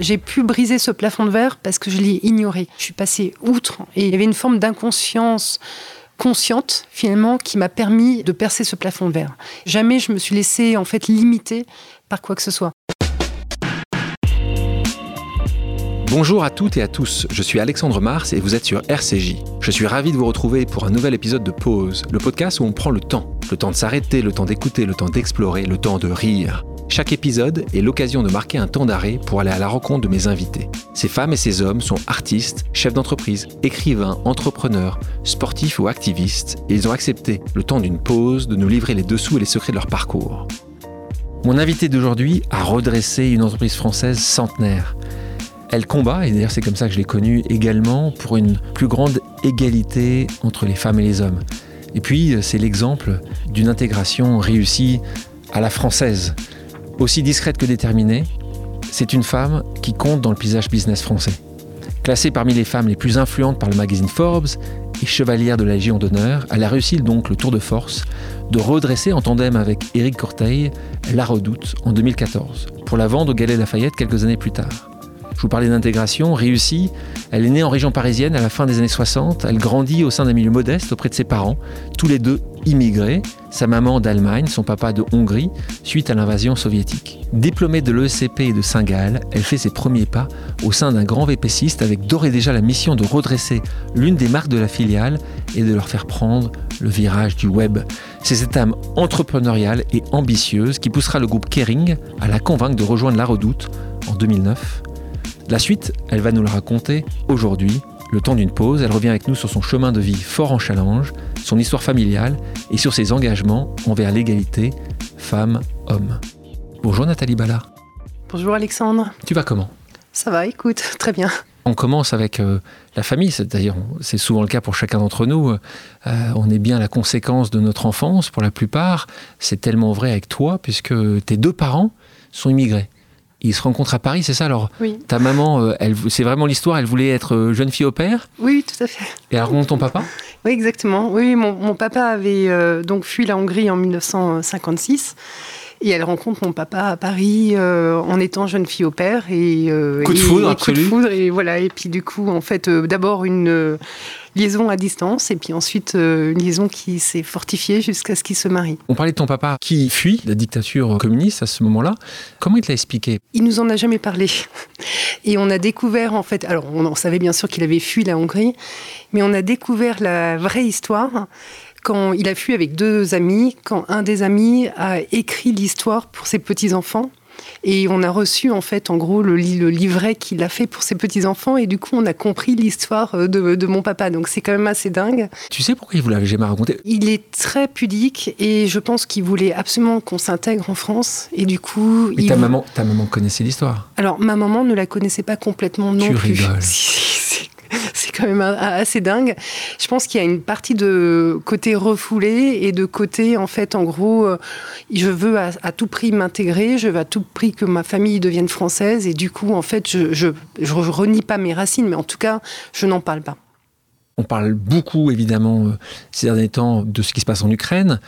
J'ai pu briser ce plafond de verre parce que je l'ai ignoré. Je suis passée outre et il y avait une forme d'inconscience consciente finalement qui m'a permis de percer ce plafond de verre. Jamais je me suis laissée en fait limiter par quoi que ce soit. Bonjour à toutes et à tous, je suis Alexandre Mars et vous êtes sur RCJ. Je suis ravi de vous retrouver pour un nouvel épisode de Pause, le podcast où on prend le temps. Le temps de s'arrêter, le temps d'écouter, le temps d'explorer, le temps de rire. Chaque épisode est l'occasion de marquer un temps d'arrêt pour aller à la rencontre de mes invités. Ces femmes et ces hommes sont artistes, chefs d'entreprise, écrivains, entrepreneurs, sportifs ou activistes, et ils ont accepté, le temps d'une pause, de nous livrer les dessous et les secrets de leur parcours. Mon invité d'aujourd'hui a redressé une entreprise française centenaire. Elle combat, et d'ailleurs c'est comme ça que je l'ai connue également, pour une plus grande égalité entre les femmes et les hommes. Et puis c'est l'exemple d'une intégration réussie à la française. Aussi discrète que déterminée, c'est une femme qui compte dans le paysage business français. Classée parmi les femmes les plus influentes par le magazine Forbes et chevalière de la Légion d'honneur, elle a réussi donc le tour de force de redresser en tandem avec Éric Corteil La Redoute en 2014, pour la vendre au Galet Lafayette quelques années plus tard. Je vous parlais d'intégration réussie. Elle est née en région parisienne à la fin des années 60. Elle grandit au sein d'un milieu modeste auprès de ses parents, tous les deux immigrés, sa maman d'Allemagne, son papa de Hongrie, suite à l'invasion soviétique. Diplômée de l'ESCP et de Saint-Gall, elle fait ses premiers pas au sein d'un grand VPCiste avec d'ores et déjà la mission de redresser l'une des marques de la filiale et de leur faire prendre le virage du web. C'est cette âme entrepreneuriale et ambitieuse qui poussera le groupe Kering à la convaincre de rejoindre la Redoute en 2009 la suite, elle va nous le raconter aujourd'hui. Le temps d'une pause, elle revient avec nous sur son chemin de vie fort en challenge, son histoire familiale et sur ses engagements envers l'égalité femmes-hommes. Bonjour Nathalie Ballard. Bonjour Alexandre. Tu vas comment? Ça va, écoute, très bien. On commence avec euh, la famille, c'est-à-dire c'est souvent le cas pour chacun d'entre nous. Euh, on est bien la conséquence de notre enfance pour la plupart. C'est tellement vrai avec toi puisque tes deux parents sont immigrés ils se rencontrent à Paris, c'est ça Alors, oui. ta maman, euh, elle, c'est vraiment l'histoire, elle voulait être euh, jeune fille au père Oui, tout à fait. Et elle rencontre ton papa? Oui, exactement. Oui, mon, papa avait euh, donc fui la Hongrie en 1956. Et elle rencontre mon papa à Paris en étant jeune fille au père et coup de foudre, coup de foudre et voilà et puis du coup en fait d'abord une liaison à distance et puis ensuite euh, une liaison qui s'est fortifiée jusqu'à ce qu'il se marie. On parlait de ton papa qui fuit la dictature communiste à ce moment-là. Comment il te l'a expliqué? Il nous en a jamais parlé. Et on a découvert en fait, alors on, savait bien sûr qu'il avait fui la Hongrie, mais on a découvert la vraie histoire quand il a fui avec deux amis, quand un des amis a écrit l'histoire pour ses petits-enfants et on a reçu en fait en gros le, livret qu'il a fait pour ses petits-enfants et du coup on a compris l'histoire euh, de, mon papa. Donc c'est quand même assez dingue. Tu sais pourquoi il vous l'avait jamais raconté? Il est très pudique et je pense qu'il voulait absolument qu'on s'intègre en France et du coup... ta, maman, ta maman connaissait l'histoire? Alors ma maman ne la connaissait pas complètement non tu plus. Rigoles. c'est quand même assez dingue. Je pense qu'il y a une partie de côté refoulé et de côté, en fait, en gros, euh, je veux à, tout prix m'intégrer, je veux à tout prix que ma famille devienne française et du coup, en fait, je, je, je renie pas mes racines, mais en tout cas, je n'en parle pas. On parle beaucoup, évidemment, euh, ces derniers temps, de ce qui se passe en Ukraine.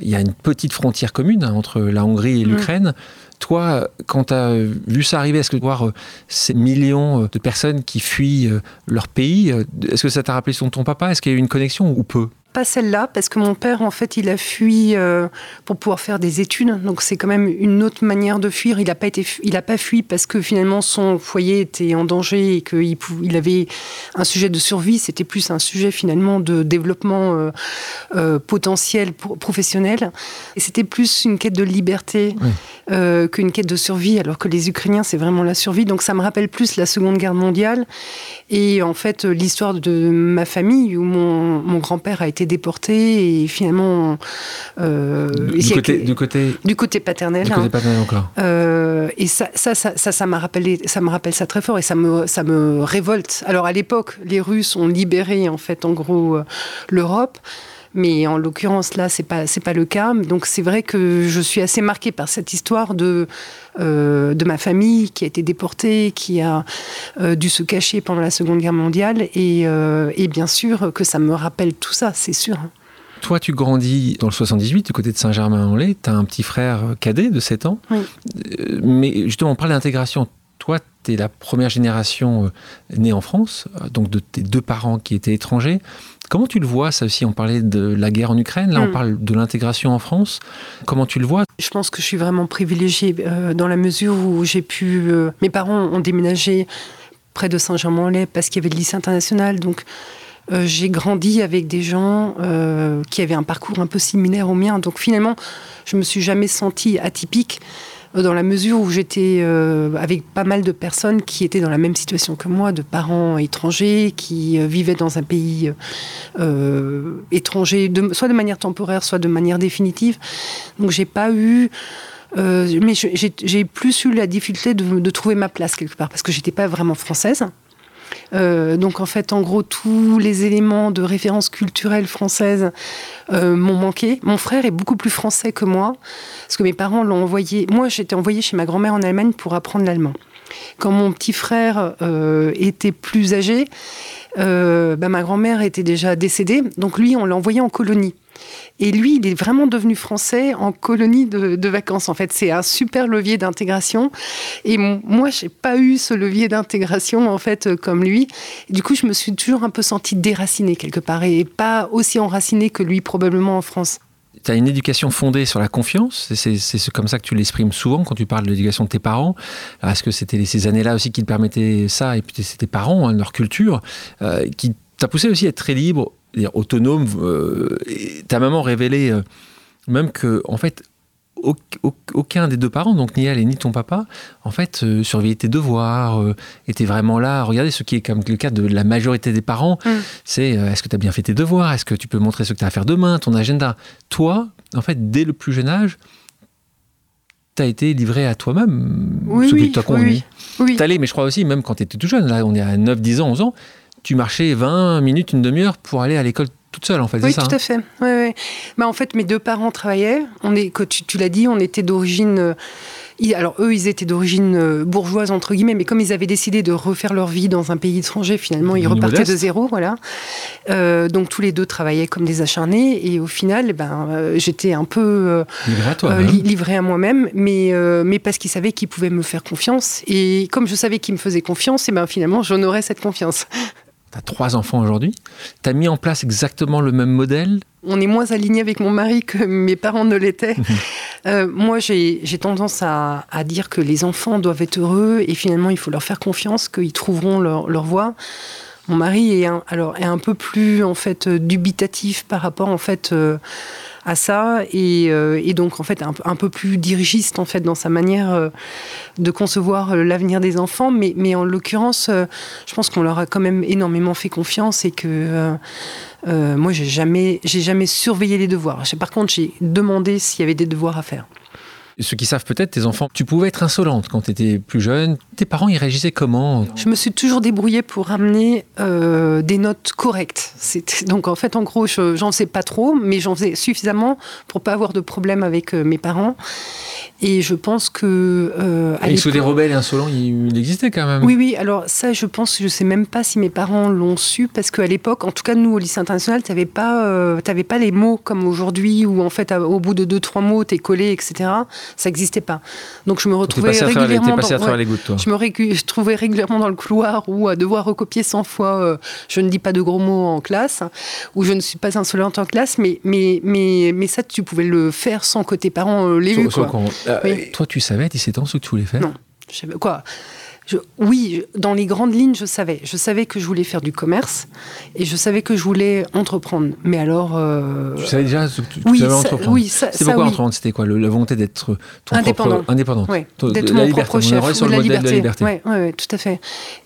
Il y a une petite frontière commune hein, entre la Hongrie et mm. l'Ukraine. Toi, quand tu as vu ça arriver, est-ce que voir euh, ces millions euh, de personnes qui fuient leur pays, est-ce que ça t'a rappelé son ton papa? Est-ce qu'il y a eu une connexion ou peu? Pas celle-là, parce que mon père, en fait, il a fui euh, pour pouvoir faire des études. Donc, c'est quand même une autre manière de fuir. Il n'a pas, été, il a pas fui parce que finalement, son foyer était en danger et qu'il il avait un sujet de survie. C'était plus un sujet finalement de développement euh, euh, potentiel professionnel. Et c'était plus une quête de liberté qu'une quête de survie, alors que les Ukrainiens, c'est vraiment la survie. Donc, ça me rappelle plus la Seconde Guerre mondiale. Et en fait, l'histoire de ma famille, où mon, mon grand-père a été déporté et finalement euh, du, côté, du, côté, du côté paternel. Du côté hein. paternel encore. Euh, et ça, ça, ça, ça, m'a rappelé, ça me rappelle ça très fort et ça me, ça me révolte. Alors à l'époque, les Russes ont libéré en fait en gros euh, l'Europe. Mais en l'occurrence, là, c'est pas c'est pas le cas. Donc c'est vrai que je suis assez marquée par cette histoire de euh, de ma famille qui a été déportée, qui a euh, dû se cacher pendant la Seconde Guerre mondiale, et, euh, et bien sûr que ça me rappelle tout ça, c'est sûr. Toi, tu grandis dans le 78, du côté de Saint-Germain-en-Laye. Tu as un petit frère cadet de 7 ans. Oui. Mais justement, on parle d'intégration tu es la première génération née en France, donc de tes deux parents qui étaient étrangers. Comment tu le vois, ça aussi On parlait de la guerre en Ukraine, là on hmm. parle de l'intégration en France. Comment tu le vois? Je pense que je suis vraiment privilégiée euh, dans la mesure où j'ai pu... Euh, mes parents ont déménagé près de Saint-Germain-en-Laye parce qu'il y avait le lycée international, donc euh, j'ai grandi avec des gens qui avaient un parcours un peu similaire au mien. Donc finalement, je me suis jamais sentie atypique dans la mesure où j'étais euh, avec pas mal de personnes qui étaient dans la même situation que moi, de parents étrangers qui euh, vivaient dans un pays euh, étranger, soit de manière temporaire, soit de manière définitive. Donc j'ai pas eu mais j'ai plus eu la difficulté de, de, trouver ma place quelque part parce que j'étais pas vraiment française. Euh, donc en fait, en gros, tous les éléments de référence culturelle française euh, m'ont manqué. Mon frère est beaucoup plus français que moi, parce que mes parents l'ont envoyé. Moi, j'étais envoyée chez ma grand-mère en Allemagne pour apprendre l'allemand. Quand mon petit frère euh, était plus âgé, bah, ma grand-mère était déjà décédée, donc lui, on l'a envoyé en colonie. Et lui, il est vraiment devenu français en colonie de, vacances. En fait, c'est un super levier d'intégration. Et moi, j'ai pas eu ce levier d'intégration en fait euh, comme lui. du coup, je me suis toujours un peu sentie déracinée quelque part et pas aussi enracinée que lui probablement en France. Tu as une éducation fondée sur la confiance, c'est comme ça que tu l'exprimes souvent quand tu parles de l'éducation de tes parents. Est-ce que c'était ces années-là aussi qui te permettaient ça, et puis c'était tes parents, hein, leur culture, euh, qui t'a poussé aussi à être très libre autonome. Euh, ta maman révélait euh, même que, en fait, aucun des deux parents, donc ni elle et ni ton papa, en fait, euh, surveillait tes devoirs, était vraiment là. Regardez ce qui est comme le cas de la majorité des parents, mm. c'est est-ce que tu as bien fait tes devoirs? Est-ce que tu peux montrer ce que tu as à faire demain, ton agenda? Toi, en fait, dès le plus jeune âge, tu as été livré à toi-même, oui, ce oui, que conduit. Oui, oui. mais je crois aussi, même quand tu étais tout jeune, là on est à 9, 10 ans, 11 ans, tu marchais 20 minutes, une demi-heure pour aller à l'école toute seule, en fait. Oui, tout à fait. Bah, en fait, mes deux parents travaillaient. On est, tu, tu l'as dit, on était d'origine. Euh, alors eux, ils étaient d'origine euh, bourgeoise entre guillemets, mais comme ils avaient décidé de refaire leur vie dans un pays étranger, finalement, ils repartaient de zéro, voilà. Euh, donc tous les deux travaillaient comme des acharnés, et au final, eh ben, j'étais un peu livré à, moi-même, mais mais parce qu'ils savaient qu'ils pouvaient me faire confiance, et comme je savais qu'ils me faisaient confiance, et eh ben finalement, j'en aurais cette confiance. tu as trois enfants aujourd'hui, tu as mis en place exactement le même modèle On est moins aligné avec mon mari que mes parents ne l'étaient. Euh, moi, j'ai tendance à, dire que les enfants doivent être heureux et finalement, il faut leur faire confiance, qu'ils trouveront leur, voie. Mon mari est un, alors, est un peu plus en fait dubitatif par rapport en fait euh, à ça euh, et, donc en fait un, peu plus dirigiste en fait dans sa manière euh, de concevoir euh, l'avenir des enfants. Mais, mais en l'occurrence je pense qu'on leur a quand même énormément fait confiance et que moi j'ai jamais j'ai jamais surveillé les devoirs. Par contre j'ai demandé s'il y avait des devoirs à faire ceux qui savent peut-être, tes enfants, tu pouvais être insolente quand tu étais plus jeune. Tes parents, ils réagissaient comment? Je me suis toujours débrouillée pour ramener euh, des notes correctes. Donc en fait, en gros, j'en sais pas trop, mais j'en faisais suffisamment pour pas avoir de problème avec euh, mes parents. Et je pense que. Euh, et sous des rebelles insolents, il, existait quand même. Oui, oui. Alors ça, je pense, je sais même pas si mes parents l'ont su, parce qu'à l'époque, en tout cas nous au lycée international, tu n'avais pas, euh, pas les mots comme aujourd'hui, où en fait, au bout de deux trois mots, t'es collé, etc ça n'existait pas. Donc je me retrouvais régulièrement. dans, les gouttes, toi. Je me trouvais régulièrement dans le couloir ou à devoir recopier 100 fois euh, je ne dis pas de gros mots en classe, ou je ne suis pas insolente en classe, mais, mais, mais, mais ça, tu pouvais le faire sans que tes parents euh, l'aient vu. Euh, toi, tu savais à 17 ans ce que tu voulais faire? Non. Je oui, dans les grandes lignes, je savais. Je savais que je voulais faire du commerce et je savais que je voulais entreprendre. Mais alors. Euh... Tu savais déjà ce que tu, oui, entreprendre Oui, ça. C'était pourquoi entreprendre? C'était quoi La volonté d'être indépendant. indépendant. D'être mon propre chef. sur le la liberté. de la liberté. Oui, ouais, tout à fait.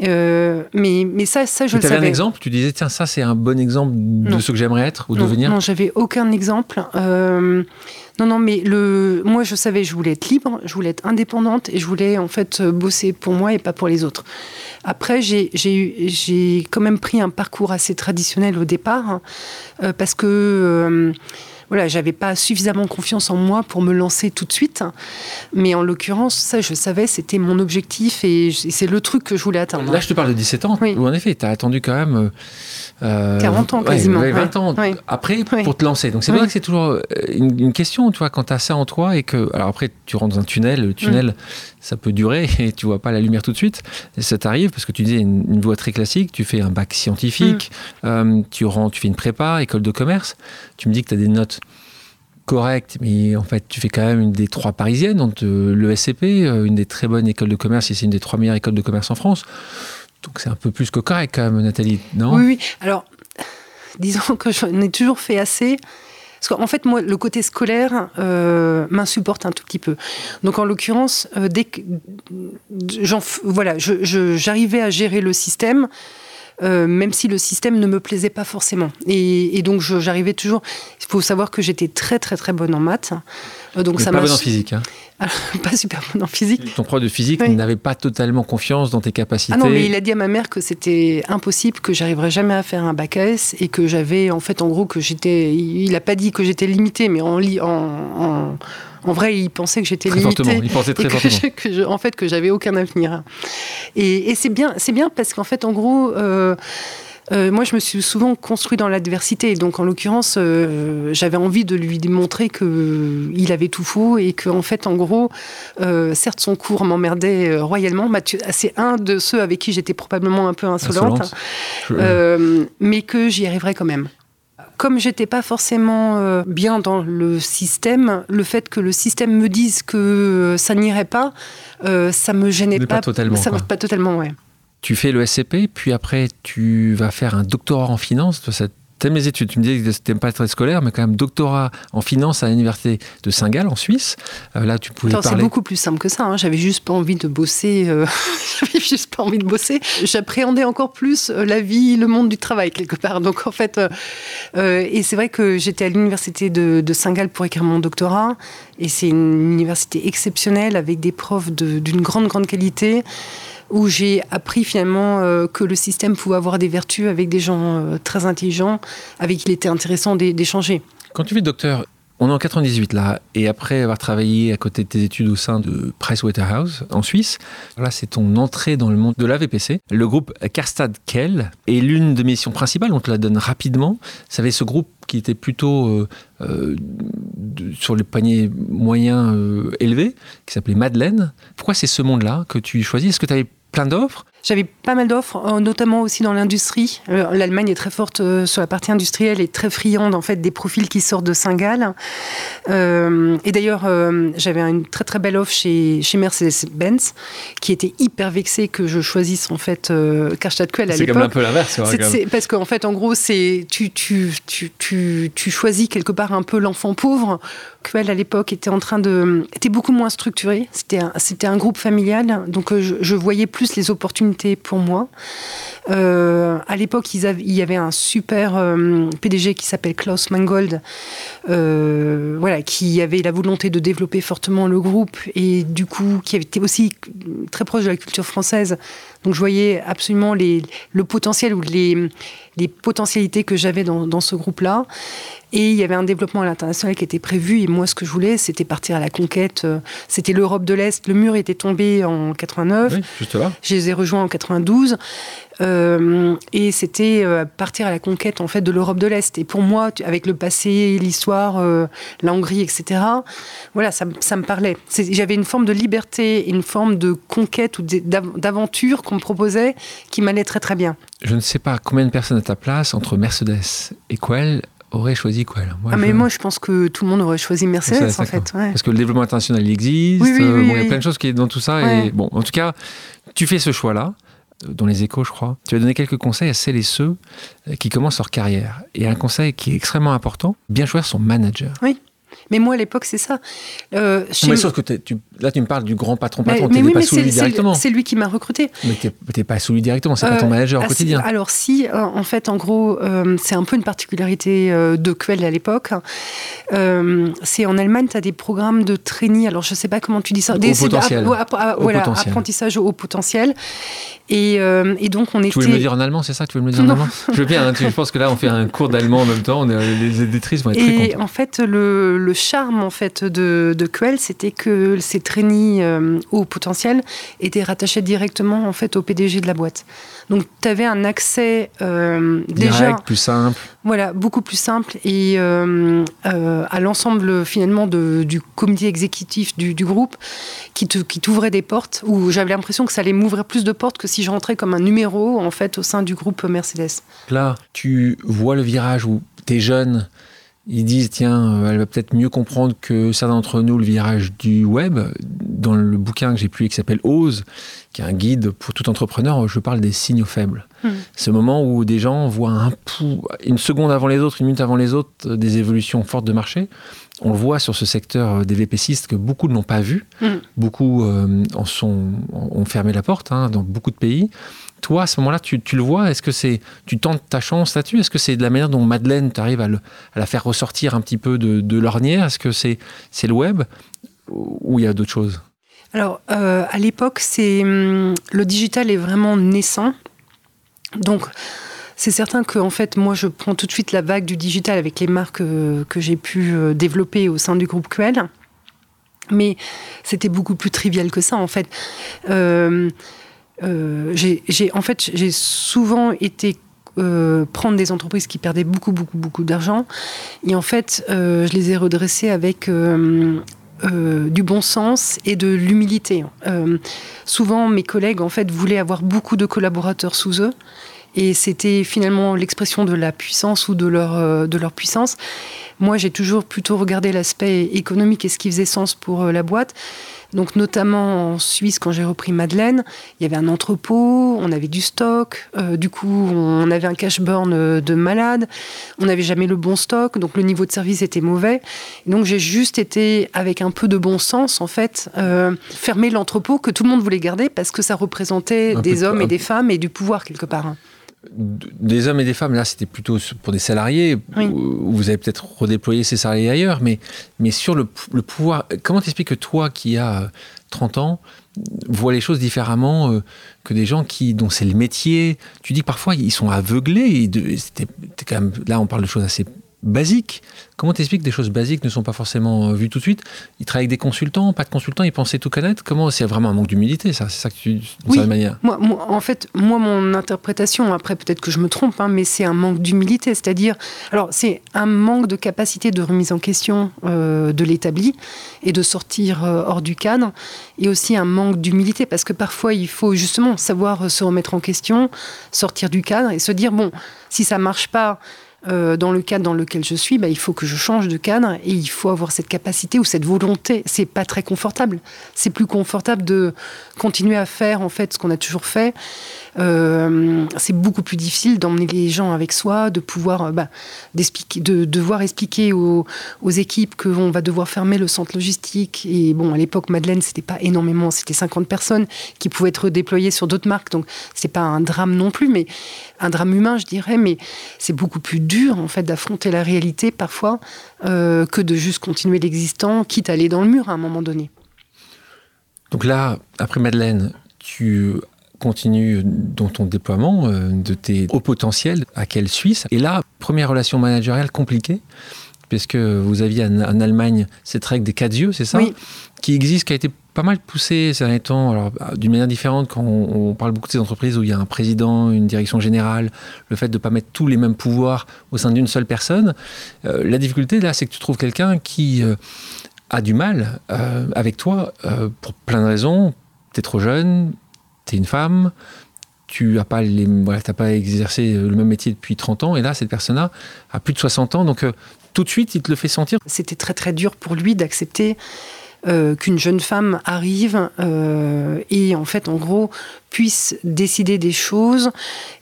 Euh, mais, mais ça, ça je le savais. Tu avais un exemple? Tu disais, tiens, ça, c'est un bon exemple de ce que j'aimerais être ou devenir? Non, j'avais aucun exemple. Euh, non, non, mais le, moi, je savais, je voulais être libre, je voulais être indépendante et je voulais en fait bosser pour moi et pas pour les autres. Après, j'ai quand même pris un parcours assez traditionnel au départ hein, euh, parce que. Euh, voilà, j'avais pas suffisamment confiance en moi pour me lancer tout de suite. Mais en l'occurrence, ça, je savais, c'était mon objectif et c'est le truc que je voulais atteindre. Là, je te parle de 17 ans, oui. où en effet, tu as attendu quand même. Euh, 40 ans quasiment. 20 ans après pour te lancer. Donc c'est vrai que c'est toujours euh, une, question, tu vois, quand tu as ça en toi et que. Alors après, tu rentres dans un tunnel, le tunnel. Ça peut durer et tu vois pas la lumière tout de suite. Et ça t'arrive parce que tu disais une, une, voie très classique, tu fais un bac scientifique, mm. euh, tu, rentres, tu fais une prépa, école de commerce. Tu me dis que tu as des notes correctes, mais en fait, tu fais quand même une des trois parisiennes, donc le SCP, euh, une des très bonnes écoles de commerce, et c'est une des trois meilleures écoles de commerce en France. Donc c'est un peu plus que correct quand même, Nathalie, non? Oui, oui. Alors, disons que j'en ai toujours fait assez. Parce qu'en fait, moi, le côté scolaire euh, m'insupporte un tout petit peu. Donc, en l'occurrence, euh, dès que voilà, j'arrivais à gérer le système, euh, même si le système ne me plaisait pas forcément. Et, donc j'arrivais toujours. Il faut savoir que j'étais très très très bonne en maths. Euh, donc ça pas bonne en physique. Hein. pas super bonne en physique. Ton prof de physique n'avait pas totalement confiance dans tes capacités. Ah non, mais il a dit à ma mère que c'était impossible, que j'arriverais jamais à faire un bac S et que j'avais en fait en gros que j'étais. Il n'a pas dit que j'étais limitée, mais en, en, en vrai, il pensait que j'étais limitée. Il pensait très que, en fait, que j'avais aucun avenir. Et, c'est bien, c'est bien parce qu'en fait, en gros. Euh, euh, moi, je me suis souvent construit dans l'adversité. Donc, en l'occurrence, euh, j'avais envie de lui démontrer qu'il avait tout faux et qu'en en fait, en gros, certes, son cours m'emmerdait royalement. C'est un de ceux avec qui j'étais probablement un peu insolente, mais que j'y arriverais quand même comme j'étais pas forcément euh, bien dans le système, le fait que le système me dise que euh, ça n'irait pas, euh, ça me gênait pas, pas, totalement. Ça pas totalement, ouais. Tu fais le SCP, puis après tu vas faire un doctorat en finance. Cette T'aimes les études. Tu me disais que c'était pas très scolaire, mais quand même doctorat en finance à l'université de Saint-Gall en Suisse. Euh, là, tu pouvais C'est beaucoup plus simple que ça. Hein. J'avais juste pas envie de bosser. Euh, j'avais juste pas envie de bosser. J'appréhendais encore plus euh, la vie, le monde du travail quelque part. Donc en fait, et c'est vrai que j'étais à l'université de, de Saint-Gall pour écrire mon doctorat. Et c'est une université exceptionnelle avec des profs d'une grande grande qualité où j'ai appris finalement euh, que le système pouvait avoir des vertus avec des gens euh, très intelligents, avec qui il était intéressant d'échanger. Quand tu fais docteur, on est en 98 là, et après avoir travaillé à côté de tes études au sein de Pricewaterhouse en Suisse, là c'est ton entrée dans le monde de la VPC. Le groupe Karstad Kell est l'une de mes missions principales, on te la donne rapidement. Ça ce groupe qui était plutôt euh, sur les paniers moyens élevés, qui s'appelait Madeleine. Pourquoi c'est ce monde-là que tu choisis? Est-ce que tu avais plein d'offres j'avais pas mal d'offres, euh, notamment aussi dans l'industrie. Euh, L'Allemagne est très forte euh, sur la partie industrielle et très friande en fait des profils qui sortent de Saint-Gall. et d'ailleurs, j'avais une très très belle offre chez, chez Mercedes-Benz, qui était hyper vexée que je choisisse en fait euh, à l'époque. C'est comme un peu l'inverse. Parce qu'en fait, en gros, c'est tu, tu, tu, tu, tu choisis quelque part un peu l'enfant pauvre. Quell à l'époque était en train de était beaucoup moins structuré. C'était un, c'était un groupe familial, donc je, je voyais plus les opportunités pour moi. Euh, à l'époque, il y avait un super euh, PDG qui s'appelle Klaus Mangold, euh, voilà, qui avait la volonté de développer fortement le groupe et du coup qui était aussi très proche de la culture française. Donc je voyais absolument les, le potentiel ou les, les potentialités que j'avais dans, dans, ce groupe-là. Et il y avait un développement à l'international qui était prévu. Et moi, ce que je voulais, c'était partir à la conquête. C'était l'Europe de l'Est. Le mur était tombé en 89. Oui, juste là. Je les ai rejoints en 92. Euh, et c'était euh, partir à la conquête en fait de l'Europe de l'Est. Et pour moi, avec le passé, l'histoire, euh, la Hongrie, etc. Voilà, ça, ça me parlait. J'avais une forme de liberté, une forme de conquête ou d'aventure qu'on me proposait qui m'allait très très bien. Je ne sais pas combien de personnes à ta place entre Mercedes et Quell auraient choisi Quell. ah mais moi je pense que tout le monde aurait choisi Mercedes en fait. Parce que le développement international il existe, il y a plein de choses qui est dans tout ça. Et bon, en tout cas, tu fais ce choix-là dans les échos, je crois. Tu vas donner quelques conseils à celles et ceux euh, qui commencent leur carrière. Et un conseil qui est extrêmement important, bien choisir son manager. Oui. Mais moi, à l'époque, c'est ça. Euh, mais sauf que tu, là, tu me parles du grand patron patron, tu n'es pas sous lui directement. C'est lui qui m'a recruté. Mais tu n'es pas sous lui directement, c'est pas ton euh, manager au ah, quotidien. Alors si, euh, en fait, en gros, c'est un peu une particularité de Quell à l'époque. c'est en Allemagne, tu as des programmes de training, alors je ne sais pas comment tu dis ça. Des, potentiel. voilà, apprentissage au potentiel. Et, et, donc, on était... Tu voulais me le dire en allemand, c'est ça tu voulais me le dire en allemand? Je veux bien, hein, je pense que là, on fait un cours d'allemand en même temps, on est, les éditrices vont être très contentes. Et en fait, le, le charme en fait de, de Quell, c'était que ces trainees euh, au potentiel étaient rattachés directement en fait au PDG de la boîte. Donc tu avais un accès euh, déjà plus simple. Voilà, beaucoup plus simple et euh, à l'ensemble finalement de, du comité exécutif du, du groupe qui t'ouvrait des portes où j'avais l'impression que ça allait m'ouvrir plus de portes que si je rentrais comme un numéro en fait au sein du groupe Mercedes. Là, tu vois le virage où tu es jeune ils disent tiens, euh, elle va peut-être mieux comprendre que certains d'entre nous le virage du web. Dans le bouquin que j'ai publié qui s'appelle Ose, qui est un guide pour tout entrepreneur, je parle des signaux faibles. Hmm. Ce moment où des gens voient un pou, une seconde avant les autres, une minute avant les autres, des évolutions fortes de marché. On le voit sur ce secteur des VPCistes que beaucoup ne l'ont pas vu. Hmm. Beaucoup euh, en sont, ont fermé la porte hein, dans beaucoup de pays toi, à ce moment-là, tu, le vois? Est-ce que c'est tu tentes ta chance là-dessus? Est-ce que c'est de la manière dont Madeleine, tu arrives à, la faire ressortir un petit peu de, l'ornière? Est-ce que c'est c'est le web? Ou il y a d'autres choses? Alors, euh, à l'époque, c'est hum, le digital est vraiment naissant. Donc, c'est certain que en fait, moi, je prends tout de suite la vague du digital avec les marques euh, que j'ai pu euh, développer au sein du groupe QL. Mais c'était beaucoup plus trivial que ça, en fait. J'ai, en fait, j'ai souvent été euh, prendre des entreprises qui perdaient beaucoup, beaucoup, beaucoup d'argent. Et en fait, euh, je les ai redressées avec du bon sens et de l'humilité. souvent, mes collègues, en fait, voulaient avoir beaucoup de collaborateurs sous eux. Et c'était finalement l'expression de la puissance ou de leur, de leur puissance. Moi, j'ai toujours plutôt regardé l'aspect économique et ce qui faisait sens pour la boîte. Donc notamment en Suisse, quand j'ai repris Madeleine, il y avait un entrepôt, on avait du stock, euh, du coup on avait un cash burn euh, de malade, on n'avait jamais le bon stock, donc le niveau de service était mauvais. donc j'ai juste été, avec un peu de bon sens en fait, euh, fermer l'entrepôt que tout le monde voulait garder parce que ça représentait des hommes et des femmes et du pouvoir quelque part des hommes et des femmes, là, c'était plutôt pour des salariés, où vous avez peut-être redéployé ces salariés ailleurs, mais, mais sur le, pouvoir, comment t'expliques que toi, qui as 30 ans, vois les choses différemment euh, que des gens qui, dont c'est le métier? Tu dis que parfois, ils sont aveuglés, quand même, là, on parle de choses assez basiques. Comment t'expliques que des choses basiques ne sont pas forcément euh, vues tout de suite? Ils travaillent avec des consultants, pas de consultants, ils pensaient tout connaître Comment C'est vraiment un manque d'humilité, ça C'est ça que tu. D'une oui. manière? Moi, En fait, moi, mon interprétation, après peut-être que je me trompe, hein, mais c'est un manque d'humilité. C'est-à-dire, alors, c'est un manque de capacité de remise en question euh, de l'établi et de sortir euh, hors du cadre, et aussi un manque d'humilité, parce que parfois, il faut justement savoir se remettre en question, sortir du cadre et se dire bon, si ça marche pas, euh, dans le cadre dans lequel je suis, bah, il faut que je change de cadre et il faut avoir cette capacité ou cette volonté. C'est pas très confortable. C'est plus confortable de continuer à faire en fait ce qu'on a toujours fait. Euh, c'est beaucoup plus difficile d'emmener les gens avec soi, de pouvoir euh, bah, de devoir expliquer aux, aux équipes qu'on va devoir fermer le centre logistique. Et bon, à l'époque, Madeleine, c'était pas énormément, c'était 50 personnes qui pouvaient être déployées sur d'autres marques, donc c'est pas un drame non plus, mais un drame humain, je dirais. Mais c'est beaucoup plus dur en fait d'affronter la réalité parfois euh, que de juste continuer l'existant, quitte à aller dans le mur à un moment donné. Donc là, après Madeleine, tu continues dans ton déploiement euh, de tes hauts potentiels à quelle Suisse? Et là, première relation managériale compliquée, puisque vous aviez en, Allemagne cette règle des quatre yeux, c'est ça? Oui. Qui existe, qui a été pas mal poussé ces derniers temps, alors d'une manière différente quand on, parle beaucoup de ces entreprises où il y a un président, une direction générale, le fait de ne pas mettre tous les mêmes pouvoirs au sein d'une seule personne. Euh, la difficulté là, c'est que tu trouves quelqu'un qui euh, a du mal euh, avec toi pour plein de raisons. Tu es trop jeune, tu es une femme, tu n'as pas, voilà, pas exercé le même métier depuis 30 ans, et là, cette personne-là a plus de 60 ans, donc tout de suite, il te le fait sentir. C'était très très dur pour lui d'accepter euh, qu'une jeune femme arrive euh, et en fait, en gros, puisse décider des choses.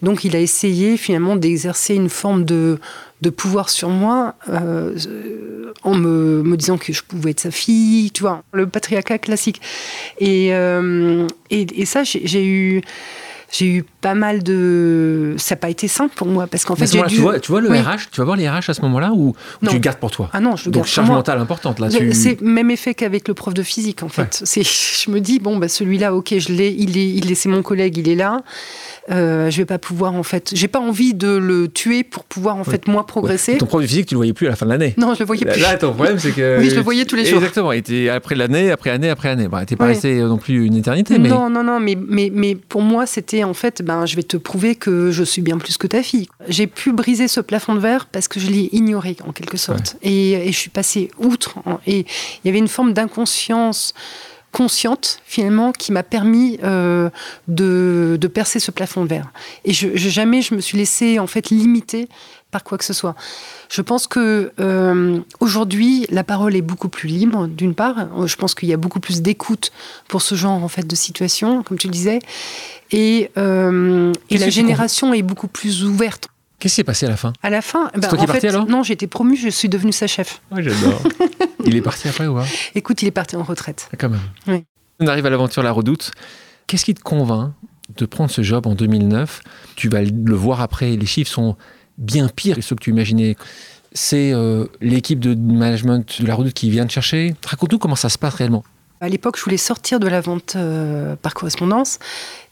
Donc, il a essayé finalement d'exercer une forme de de pouvoir sur moi euh, en me, me, disant que je pouvais être sa fille, tu vois, le patriarcat classique. Et, euh, et, et, ça, j'ai eu j'ai eu pas mal de. Ça n'a pas été simple pour moi parce qu'en fait, dû... tu, vois, tu vois le RH, tu vas voir les RH à ce moment-là ou tu le gardes pour toi? Ah non, je le Donc garde charge pour mentale importante là. Tu... C'est même effet qu'avec le prof de physique en fait. Je me dis bon bah celui-là, ok, je l'ai, il est, il est, c'est mon collègue, il est là. Euh, je vais pas pouvoir en fait, j'ai pas envie de le tuer pour pouvoir en fait moi progresser. Ouais. Ton prof de physique, tu le voyais plus à la fin de l'année. Non, je le voyais plus. Là, ton problème, c'est que. oui, je le voyais tous les jours. Exactement. Il était après l'année, après année, après année. Bah, t'es pas Ouais. resté non plus une éternité, mais. Non, non, non, mais, mais, mais pour moi, c'était en fait, ben, je vais te prouver que je suis bien plus que ta fille. J'ai pu briser ce plafond de verre parce que je l'ai ignoré, en quelque sorte. Et, et je suis passée outre. Et il y avait une forme d'inconscience consciente, finalement, qui m'a permis euh, de, de percer ce plafond de verre. Et je, je- jamais je me suis laissée, en fait, limiter par quoi que ce soit. Je pense que euh, aujourd'hui, la parole est beaucoup plus libre, d'une part. Je pense qu'il y a beaucoup plus d'écoute pour ce genre en fait de situation, comme tu le disais, et, euh, et la génération est beaucoup plus ouverte. Qu'est-ce qui s'est passé à la fin À la fin, ben, toi qui en es parti, fait, alors non, j'ai été promue, je suis devenue sa chef. Oui, j'adore. il est parti après ou pas Écoute, il est parti en retraite. Ah, Quand même. Oui. On arrive à l'aventure La Redoute. Qu'est-ce qui te convainc de prendre ce job en 2009 Tu vas le voir après, les chiffres sont bien pires que ceux que tu imaginais. C'est euh, l'équipe de management de La Redoute qui vient te chercher. Raconte-nous comment ça se passe réellement. À l'époque, je voulais sortir de la vente euh, par correspondance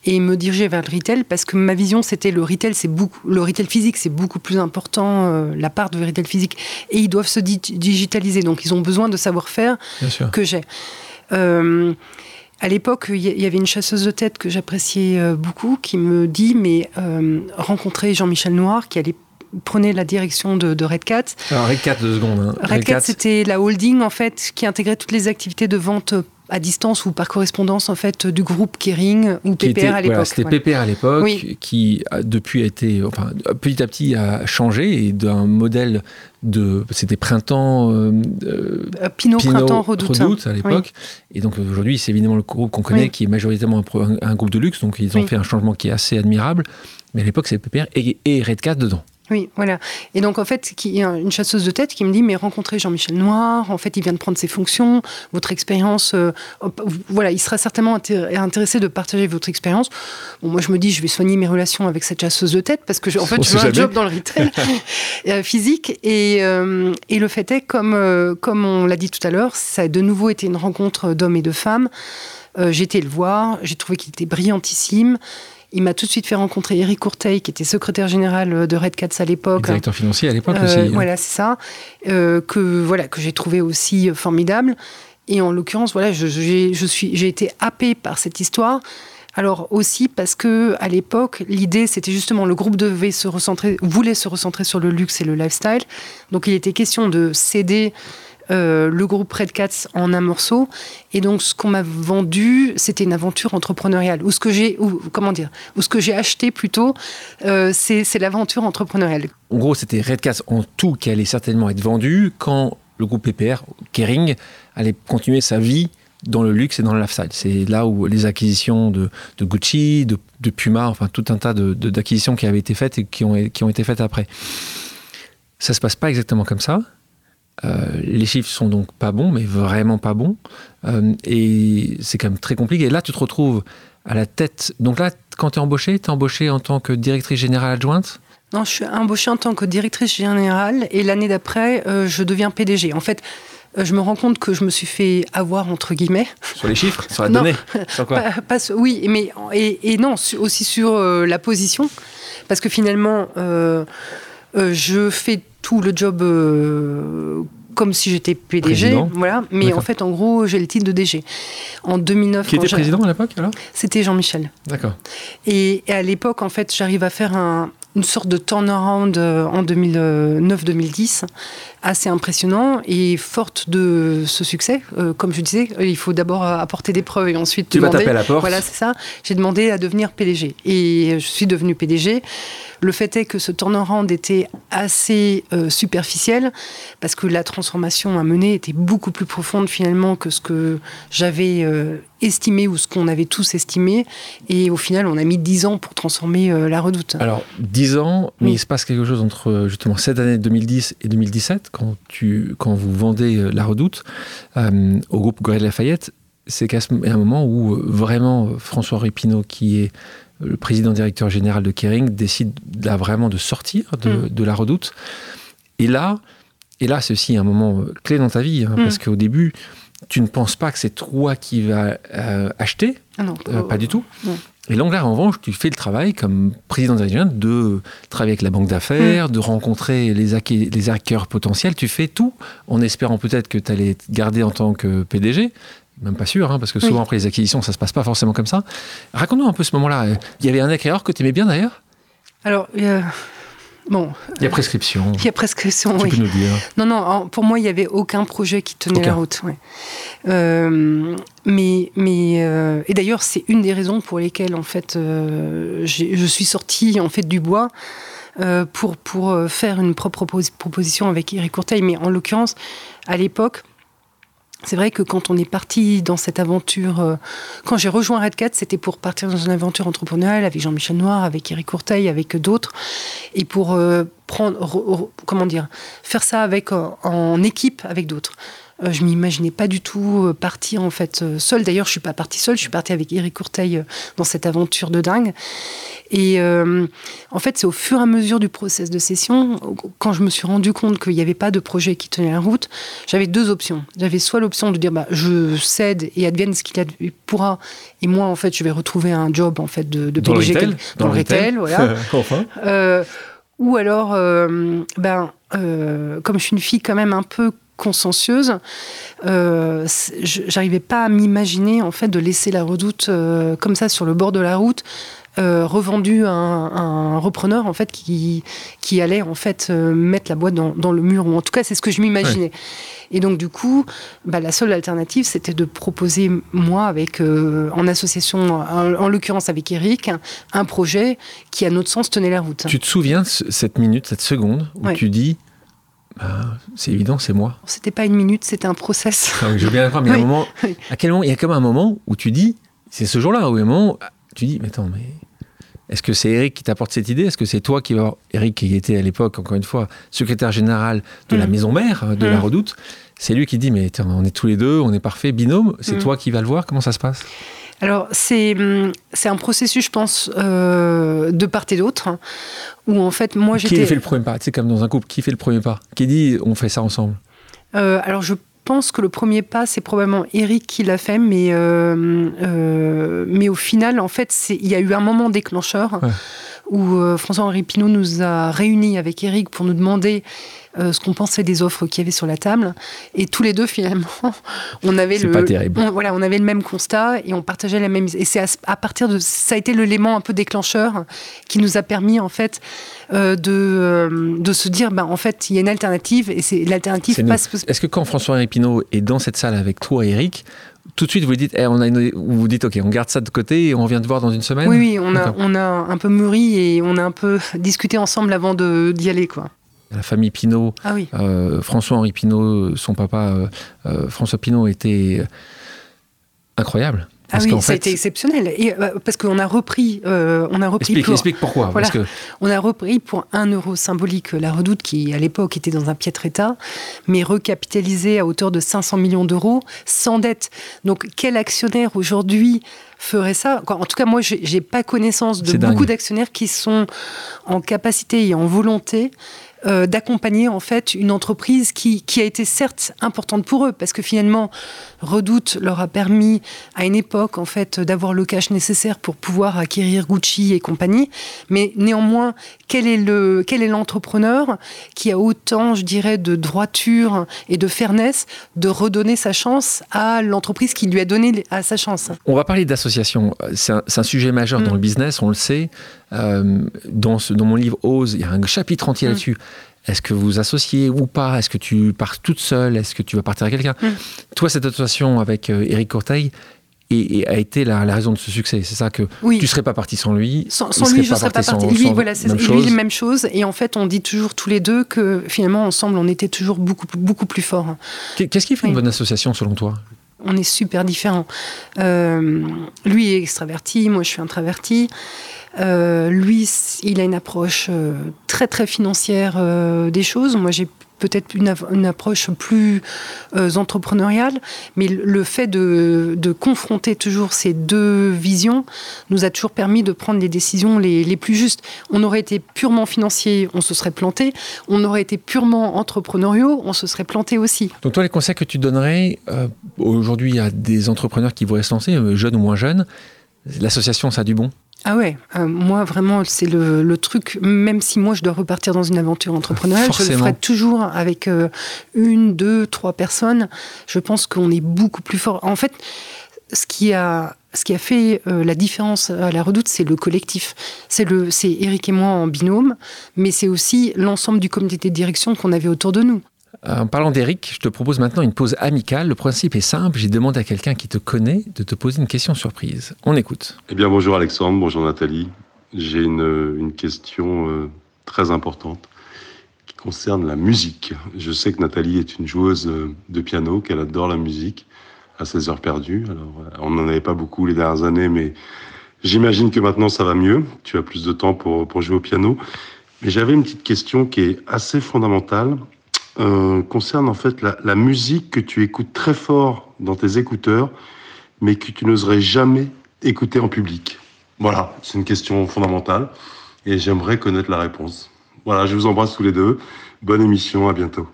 et me diriger vers le retail parce que ma vision c'était le retail, c'est beaucoup, le retail physique, c'est beaucoup plus important, euh, la part de retail physique, et ils doivent se di- digitaliser, donc ils ont besoin de savoir-faire que j'ai. Euh, à l'époque, il y avait une chasseuse de tête que j'appréciais euh, beaucoup qui me dit mais rencontrer Jean-Michel Noir qui allait prenait la direction de, de Red Cat. Alors, Red 4, deux secondes. hein. Red Cat, c'était la holding en fait qui intégrait toutes les activités de vente à distance ou par correspondance en fait du groupe Kering ou PPR était- à voilà, l'époque. C'était ouais. PPR à l'époque, Oui. qui a, depuis a été, enfin, petit à petit a changé et d'un modèle de, c'était printemps, euh, euh, Euh, Pinot, Pinot Printemps, Redoute. à l'époque. Et donc aujourd'hui, c'est évidemment le groupe qu'on connaît Oui. qui est majoritairement un, groupe de luxe. Donc ils ont fait un changement qui est assez admirable. Mais à l'époque, c'est PPR et, et Red Cat dedans. Oui, voilà. Et donc, en fait, qui- il y a une chasseuse de tête qui me dit, mais rencontrez Jean-Michel Noir, en fait, il vient de prendre ses fonctions, votre expérience, euh, voilà, il sera certainement intér- intéressé de partager votre expérience. Bon, moi, je me dis, je vais soigner mes relations avec cette chasseuse de tête, parce que, je- en fait, je veux un job dans le retail euh, physique. Et, euh, et le fait est, comme, euh, comme on l'a dit tout à l'heure, ça a de nouveau été une rencontre d'hommes et de femmes. Euh, j'ai été le voir, j'ai trouvé qu'il était brillantissime. Il m'a tout de suite fait rencontrer Eric Courteil, qui était secrétaire général de Red Cats à l'époque. Directeur financier à l'époque Euh, aussi. hein. Voilà, c'est ça. Euh, que voilà que j'ai trouvé aussi euh, formidable. Et en l'occurrence, voilà, je, j'ai- je suis, j'ai été happée par cette histoire. Alors aussi parce que à l'époque, l'idée c'était justement le groupe devait se recentrer, voulait se recentrer sur le luxe et le lifestyle. Donc il était question de céder euh, le groupe Red Cats en un morceau. Et donc ce qu'on m'a vendu, c'était une aventure entrepreneuriale. Ou ce que j'ai, comment dire, ou ce que j'ai acheté plutôt, euh, c'est, l'aventure entrepreneuriale. En gros, c'était Red Cat en tout qui allait certainement être vendu quand le groupe PPR, Kering, allait continuer sa vie dans le luxe et dans le lifestyle. C'est là où les acquisitions de, Gucci, de, Puma, enfin tout un tas d'acquisitions qui avaient été faites et qui ont, qui ont été faites après. Ça se passe pas exactement comme ça. Euh, les chiffres sont donc pas bons, mais vraiment pas bons. Euh, et c'est quand même très compliqué. Et là, tu te retrouves à la tête. Donc là, quand tu es embauché, tu es embauché en tant que directrice générale adjointe? Non, je suis embauchée en tant que directrice générale et l'année d'après, euh, je deviens PDG. En fait, euh, je me rends compte que je me suis fait avoir, entre guillemets. Sur les chiffres Sur la Non. donnée Sur quoi? Pas- oui, mais et, et non, su- aussi sur euh, la position. Parce que finalement, euh, euh, je fais tout le job euh, comme si j'étais PDG. Président. Voilà, mais en fait, en gros, j'ai le titre de DG. En 2009, Qui était président à l'époque alors? C'était Jean-Michel. D'accord. Et, et à l'époque, en fait, j'arrive à faire un- une sorte de turnaround euh, en 2009-2010, assez impressionnant. Et forte de ce succès, euh, comme je disais, il faut d'abord apporter des preuves et ensuite Tu vas demander. taper à la porte. Voilà, c'est ça. J'ai demandé à devenir PDG. Et je suis devenue PDG. Le fait est que ce turnaround était assez euh, superficiel parce que la transformation à mener était beaucoup plus profonde finalement que ce que j'avais euh, estimé ou ce qu'on avait tous estimé. Et au final, on a mis 10 ans pour transformer euh, la redoute. Alors, 10 ans, mais il se passe quelque chose entre justement cette année 2010 et 2017, quand, tu, quand vous vendez la redoute au groupe Gorille Lafayette. C'est qu'à un moment où vraiment François-Henri qui est le président directeur général de Kering décide là, vraiment de sortir de, mm. la redoute. Et là, et là c'est aussi un moment euh, clé dans ta vie, hein, mm. parce qu'au début, tu ne penses pas que c'est toi qui vas euh, acheter, ah euh, pas du tout. Et donc là, en revanche, tu fais le travail comme président directeur de travailler avec la banque d'affaires, mm. de rencontrer les, les acquéreurs potentiels. Tu fais tout en espérant peut-être que tu allais te garder en tant que PDG, même pas sûr, hein, parce que souvent après les acquisitions, ça se passe pas forcément comme ça. Raconte-nous un peu ce moment-là. Il y avait un acquéreur que tu aimais bien d'ailleurs? Alors, bon. Il y a prescription. Il y a prescription, tu oui. peux nous dire. Non, non, pour moi, il n'y avait aucun projet qui tenait la route. Euh, mais, mais euh, et d'ailleurs, c'est une des raisons pour lesquelles, en fait, euh, je suis sortie en fait, du bois. pour, pour faire une propre proposition avec Eric Courteil. Mais en l'occurrence, à l'époque, c'est vrai que quand on est parti dans cette aventure, euh, quand j'ai rejoint Redcat, c'était pour partir dans une aventure entrepreneuriale avec Jean-Michel Noir, avec Eric Courteil, avec d'autres, et pour euh, prendre, comment dire, faire ça avec euh, en équipe avec d'autres. Euh, je m'imaginais pas du tout euh, partir en fait euh, seule. D'ailleurs, je suis pas partie seule. Je suis partie avec Eric Courteil dans cette aventure de dingue. Et en fait, c'est au fur et à mesure du process de session, quand je me suis rendu compte qu'il n'y avait pas de projet qui tenait la route, j'avais deux options. J'avais soit l'option de dire bah, je cède et advienne ce qu'il pourra, et moi en fait je vais retrouver un job en fait de, de dans le retail, dans, le retail, voilà. enfin. ou alors, ben, comme je suis une fille quand même un peu consciencieuse, euh, j'arrivais pas à m'imaginer en fait de laisser la redoute euh, comme ça sur le bord de la route, euh, revendue à un, repreneur en fait qui, qui allait en fait euh, mettre la boîte dans, le mur ou en tout cas c'est ce que je m'imaginais. Et donc du coup, bah, la seule alternative c'était de proposer moi avec en association en, l'occurrence avec Eric un, projet qui à notre sens tenait la route. Tu te souviens cette minute, cette seconde où tu dis bah, c'est évident, c'est moi. C'était pas une minute, c'était un process. Ah je veux bien croire, mais un moment, à quel moment, il y a quand même un moment où tu dis, c'est ce jour-là, où un moment, tu dis, mais attends, mais est-ce que c'est Eric qui t'apporte cette idée? Est-ce que c'est toi qui va. Eric, qui était à l'époque, encore une fois, secrétaire général de la mm. maison mère de la mm. Redoute, c'est lui qui dit Mais on est tous les deux, on est parfait, binôme, c'est mm. toi qui vas le voir, comment ça se passe? Alors, c'est, c'est un processus, je pense, euh, de part et d'autre, hein, où en fait, moi j'étais. Qui fait le premier pas C'est comme dans un couple, qui fait le premier pas? Qui dit on fait ça ensemble? Euh, Alors, je pense que le premier pas, c'est probablement Eric qui l'a fait, mais, euh, mais au final, en fait, il y a eu un moment déclencheur où François-Henri Pinault nous a réunis avec Eric pour nous demander euh, ce qu'on pensait des offres qu'il y avait sur la table. Et tous les deux, finalement, on avait le, pas terrible. voilà, on avait le même constat et on partageait la même. Et c'est à, partir de ça a été l'élément un peu déclencheur qui nous a permis en fait euh, de, euh, de se dire, ben en fait, il y a une alternative et c'est l'alternative passe. Est-ce que quand François Épinot est dans cette salle avec toi, Eric, tout de suite vous dites, eh, on a vous dites, ok, on garde ça de côté et on vient te voir dans une semaine? Oui, oui, on a, on a un peu mûri et on a un peu discuté ensemble avant d'y aller, quoi la famille Pinault. Ah euh, François-Henri Pinault, son papa, euh, euh, François Pinault, était incroyable. ah oui, ça a été exceptionnel. Et, parce qu'on a repris, on a repris. Explique, pour, pourquoi. parce que... On a repris pour un euro symbolique la Redoute, qui à l'époque était dans un piètre état, mais recapitalisé à hauteur de 500 millions d'euros, sans dette. Donc quel actionnaire aujourd'hui ferait ça? En tout cas, moi, j'ai pas connaissance de beaucoup d'actionnaires qui sont en capacité et en volonté euh, d'accompagner en fait une entreprise qui, qui, a été certes importante pour eux parce que finalement Redoute leur a permis à une époque en fait d'avoir le cash nécessaire pour pouvoir acquérir Gucci et compagnie. Mais néanmoins quel est le quel est l'entrepreneur qui a autant je dirais de droiture et de fairness de redonner sa chance à l'entreprise qui lui a donné à sa chance? On va parler d'association. C'est un, sujet majeur dans mm. le business on le sait euh, dans, dans, mon livre Ose, il y a un chapitre entier mm. là-dessus. Est-ce que vous associez ou pas? Est-ce que tu pars toute seule? Est-ce que tu vas partir avec quelqu'un? Mm. Toi, cette association avec euh, Eric Courteil, et, a été la, raison de ce succès. C'est ça que tu serais pas parti sans lui. Sans, lui, je ne serais pas parti. lui, voilà, c'est lui, même chose. Et en fait, on dit toujours tous les deux que finalement, ensemble, on était toujours beaucoup, beaucoup plus forts. Qu'est-ce qui fait une bonne association selon toi? On est super différents. Euh, lui est extraverti, moi je suis introverti. Euh, lui, il a une approche euh, très très financière des choses. Moi, j'ai peut-être une, approche plus euh, entrepreneuriale, mais le fait de, confronter toujours ces deux visions nous a toujours permis de prendre les décisions les, plus justes. On aurait été purement financier, on se serait planté. On aurait été purement entrepreneuriaux, on se serait planté aussi. Donc toi, les conseils que tu donnerais euh, aujourd'hui à des entrepreneurs qui voudraient se lancer, euh, jeunes ou moins jeunes, l'association, ça a du bon? Ah ouais, euh, moi vraiment c'est le, truc, même si moi je dois repartir dans une aventure entrepreneuriale, je le ferai toujours avec euh, une, deux, trois personnes. Je pense qu'on est beaucoup plus fort. En fait, ce qui a, ce qui a fait euh, la différence à la redoute, c'est le collectif. C'est le, c'est Eric et moi en binôme, mais c'est aussi l'ensemble du comité de direction qu'on avait autour de nous. En parlant d'Eric, je te propose maintenant une pause amicale. Le principe est simple, j'ai demandé à quelqu'un qui te connaît de te poser une question surprise. On écoute. Eh bien bonjour Alexandre, bonjour Nathalie. J'ai une, question euh, très importante qui concerne la musique. Je sais que Nathalie est une joueuse euh, de piano, qu'elle adore la musique à ses heures perdues. Alors, euh, on n'en avait pas beaucoup les dernières années, mais j'imagine que maintenant ça va mieux. Tu as plus de temps pour jouer au piano. Mais j'avais une petite question qui est assez fondamentale euh, concerne en fait la, musique que tu écoutes très fort dans tes écouteurs, mais que tu n'oserais jamais écouter en public. Voilà, c'est une question fondamentale et j'aimerais connaître la réponse. Voilà, je vous embrasse tous les deux. Bonne émission, à bientôt.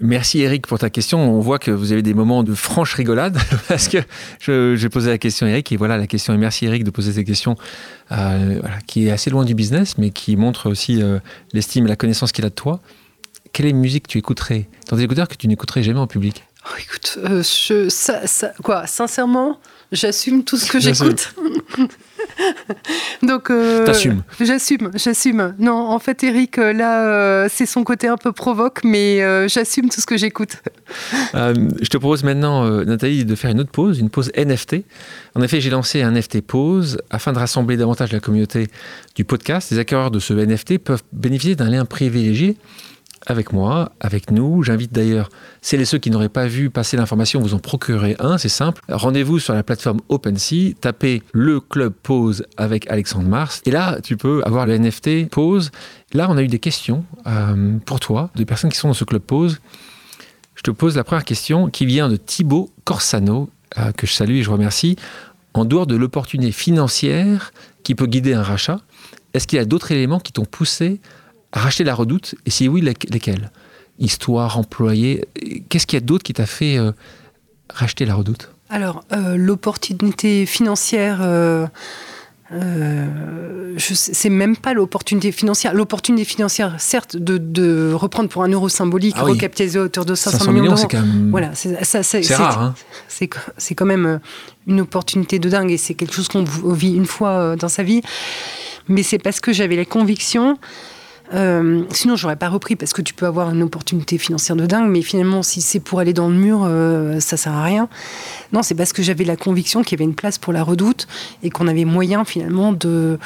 Merci Eric pour ta question. On voit que vous avez des moments de franche rigolade parce que j'ai posé la question à Eric et voilà la question. Et merci Eric de poser cette question euh, qui est assez loin du business mais qui montre aussi euh, l'estime et la connaissance qu'il a de toi quelle est la musique que tu écouterais dans des écouteurs que tu n'écouterais jamais en public oh, Écoute, euh, je, ça, quoi, sincèrement, j'assume tout ce que j'écoute. Donc, euh, t'assumes J'assume, j'assume. Non, en fait, Eric, euh, là, c'est son côté un peu provoque, mais j'assume tout ce que j'écoute. je te propose maintenant, Nathalie, de faire une autre pause, une pause NFT. En effet, j'ai lancé un NFT pause afin de rassembler davantage la communauté du podcast. Les acquéreurs de ce NFT peuvent bénéficier d'un lien privilégié avec moi, avec nous. J'invite d'ailleurs celles et ceux qui n'auraient pas vu passer l'information, vous en procurez un, c'est simple. Rendez-vous sur la plateforme OpenSea, tapez le club pause avec Alexandre Mars, et là, tu peux avoir le NFT pause. Là, on a eu des questions euh, pour toi, des personnes qui sont dans ce club pause. Je te pose la première question qui vient de Thibaut Corsano, euh, que je salue et je remercie. En dehors de l'opportunité financière qui peut guider un rachat, est-ce qu'il y a d'autres éléments qui t'ont poussé racheter la redoute Et si oui, lesquels Histoire, employé Qu'est-ce qu'il y a d'autre qui t'a fait euh, racheter la redoute? Alors, euh, l'opportunité financière. Euh, euh, c'est même pas l'opportunité financière. L'opportunité financière, certes, de, reprendre pour un euro symbolique, ah recapitaliser à hauteur de 500, millions, d'euros. Voilà, c'est rare. Hein. C'est quand même une opportunité de dingue et c'est quelque chose qu'on vit une fois dans sa vie. Mais c'est parce que j'avais la conviction euh, sinon, j'aurais pas repris parce que tu peux avoir une opportunité financière de dingue, mais finalement, si c'est pour aller dans le mur, euh, ça sert à rien. Non, c'est parce que j'avais la conviction qu'il y avait une place pour la redoute et qu'on avait moyen finalement de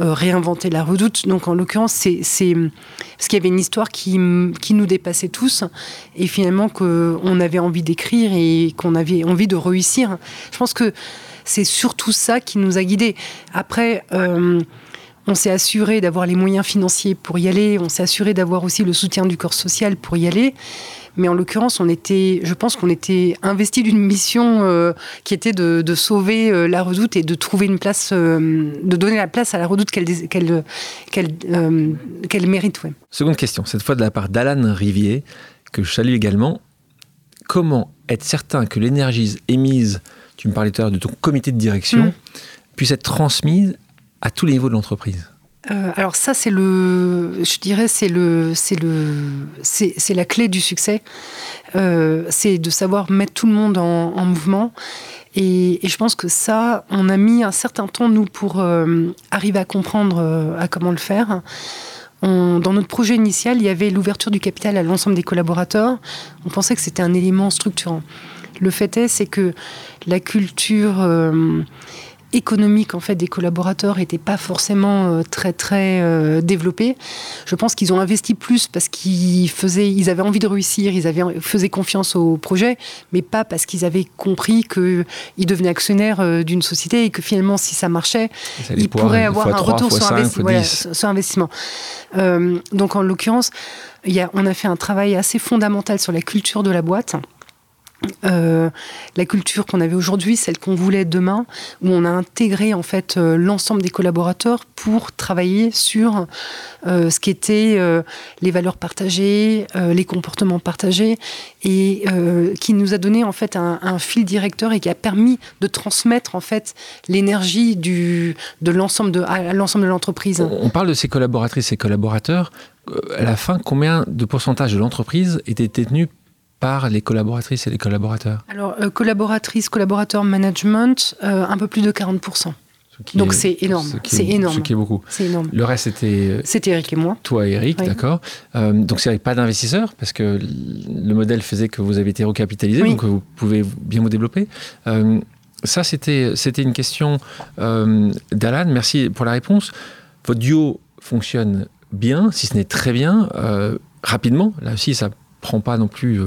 euh, réinventer la redoute. Donc, en l'occurrence, c'est parce qu'il y avait une histoire qui, qui nous dépassait tous et finalement qu'on avait envie d'écrire et qu'on avait envie de réussir. Je pense que c'est surtout ça qui nous a guidés. Après. On s'est assuré d'avoir les moyens financiers pour y aller, on s'est assuré d'avoir aussi le soutien du corps social pour y aller. Mais en l'occurrence, on était, je pense qu'on était investi d'une mission euh, qui était de, sauver euh, la redoute et de trouver une place, euh, de donner la place à la redoute qu'elle mérite. Seconde question, cette fois de la part d'Alan Rivier, que je salue également. Comment être certain que l'énergie émise, tu me parlais tout à l'heure de ton comité de direction, mm. puisse être transmise à tous les niveaux de l'entreprise euh, alors ça c'est le, je dirais c'est le, c'est le, c'est, la clé du succès. Euh, c'est de savoir mettre tout le monde en, mouvement. Et, je pense que ça, on a mis un certain temps nous pour euh, arriver à comprendre à comment le faire. dans notre projet initial, il y avait l'ouverture du capital à l'ensemble des collaborateurs. On pensait que c'était un élément structurant. Le fait est, c'est que la culture économique en fait des collaborateurs n'était pas forcément euh, très très euh, développée. Je pense qu'ils ont investi plus parce qu'ils faisaient, ils avaient envie de réussir, ils avaient faisaient confiance au projet, mais pas parce qu'ils avaient compris qu'ils devenaient actionnaires euh, d'une société et que finalement si ça marchait, ils pourraient avoir un retour sur, investissement. donc en l'occurrence, on a fait un travail assez fondamental sur la culture de la boîte. Euh, la culture qu'on avait aujourd'hui, celle qu'on voulait demain, où on a intégré en fait euh, l'ensemble des collaborateurs pour travailler sur euh, ce qui était les valeurs partagées, les comportements partagés, et qui nous a donné en fait un, fil directeur et qui a permis de transmettre en fait l'énergie de l'ensemble de l'ensemble de l'entreprise. On parle de ces collaboratrices et collaborateurs. À la fin, combien de pourcentage de l'entreprise était détenu par les collaboratrices et les collaborateurs Alors, euh, collaboratrices, collaborateurs, management, euh, un peu plus de 40%. Donc c'est énorme, c'est énorme. Ce qui est beaucoup. C'est énorme. Le reste c'était. Euh, c'était Eric et moi. Toi et Eric, d'accord. donc c'est pas d'investisseurs parce que le modèle faisait que vous avez été recapitalisé, donc vous pouvez bien vous développer. ça c'était c'était une question d'Alan. Merci pour la réponse. Votre duo fonctionne bien, si ce n'est très bien, rapidement. Là aussi ça prend pas non plus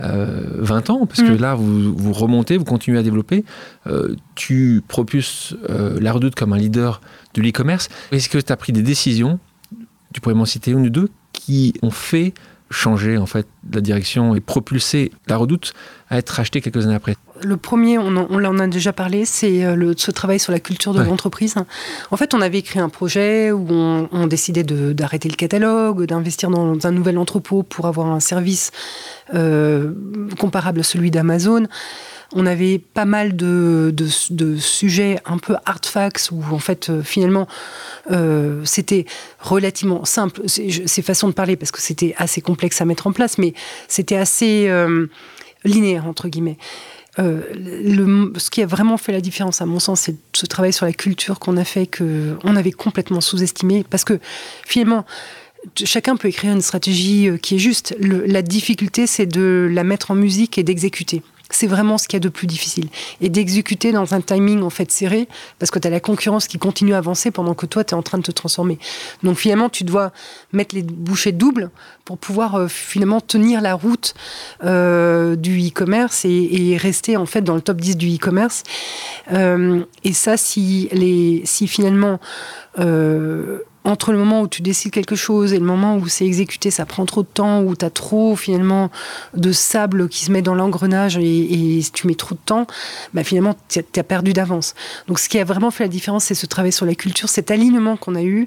20 euh, ans, parce que mm. là, vous, vous, remontez, vous continuez à développer. Euh, tu propulses euh, la redoute comme un leader de l'e-commerce. Est-ce que tu as pris des décisions, tu pourrais m'en citer une ou deux, qui ont fait changer en fait la direction et propulser la redoute à être rachetée quelques années après? Le premier, on en, a déjà parlé, c'est euh, ce travail sur la culture de l'entreprise. En fait, on avait écrit un projet où on, décidait d'arrêter le catalogue, d'investir dans un nouvel entrepôt pour avoir un service euh, comparable à celui d'Amazon. On avait pas mal de, sujets un peu hard facts où en fait euh, finalement c'était relativement simple. C'est façon de parler parce que c'était assez complexe à mettre en place, mais c'était assez linéaire entre guillemets. Euh, ce qui a vraiment fait la différence, à mon sens, c'est ce travail sur la culture qu'on a fait, qu'on avait complètement sous-estimé. Parce que finalement, chacun peut écrire une stratégie euh, qui est juste. la difficulté, c'est de la mettre en musique et d'exécuter c'est vraiment ce qu'il y a de plus difficile. Et d'exécuter dans un timing en fait serré, parce que tu as la concurrence qui continue à avancer pendant que toi, tu es en train de te transformer. Donc finalement, tu dois mettre les bouchées doubles pour pouvoir euh, finalement tenir la route euh, du e-commerce et, rester en fait dans le top 10 du e-commerce. Euh, et ça, si, les, si finalement entre le moment où tu décides quelque chose et le moment où c'est exécuté, ça prend trop de temps, où tu as trop finalement de sable qui se met dans l'engrenage et, tu mets trop de temps, bah finalement tu as, perdu d'avance. Donc ce qui a vraiment fait la différence, c'est ce travail sur la culture, cet alignement qu'on a eu,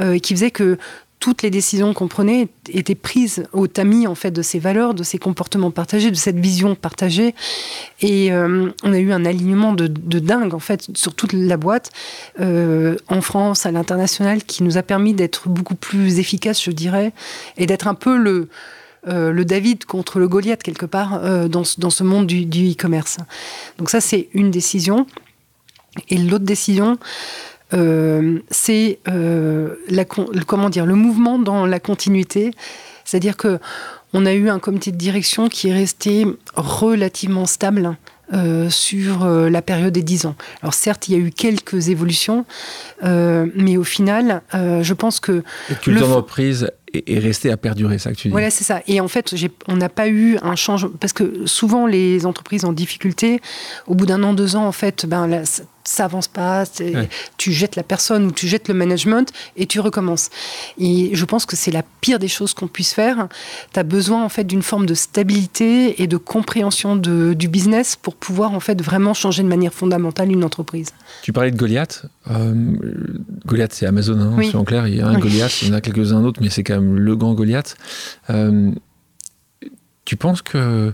euh, qui faisait que toutes les décisions qu'on prenait étaient prises au tamis en fait de ces valeurs, de ces comportements partagés, de cette vision partagée. Et euh, on a eu un alignement de, dingue en fait sur toute la boîte euh, en France, à l'international, qui nous a permis d'être beaucoup plus efficaces, je dirais, et d'être un peu le euh, David contre le Goliath quelque part dans, ce monde du e-commerce. Donc ça c'est une décision. Et l'autre décision, c'est euh, comment dire le mouvement dans la continuité, c'est-à-dire que on a eu un comité de direction qui est resté relativement stable. Euh, sur la période des 10 ans. Alors certes, il y a eu quelques évolutions, mais au final, je pense que... Et que l'entreprise est resté à perdurer, ça que tu dis. Voilà, c'est ça. Et en fait, on n'a pas eu un changement... Parce que souvent, les entreprises en difficulté, au bout d'un an, deux ans, en fait, ben, ça avance pas, tu jettes la personne ou tu jettes le management et tu recommences. Et je pense que c'est la pire des choses qu'on puisse faire. Tu as besoin en fait d'une forme de stabilité et de compréhension de, du business pour pouvoir en fait vraiment changer de manière fondamentale une entreprise. Tu parlais de Goliath. Euh, Goliath, c'est Amazon, hein, en clair. Il y a un Goliath, il y en a quelques-uns d'autres, mais c'est quand même le grand Goliath. Euh, tu penses que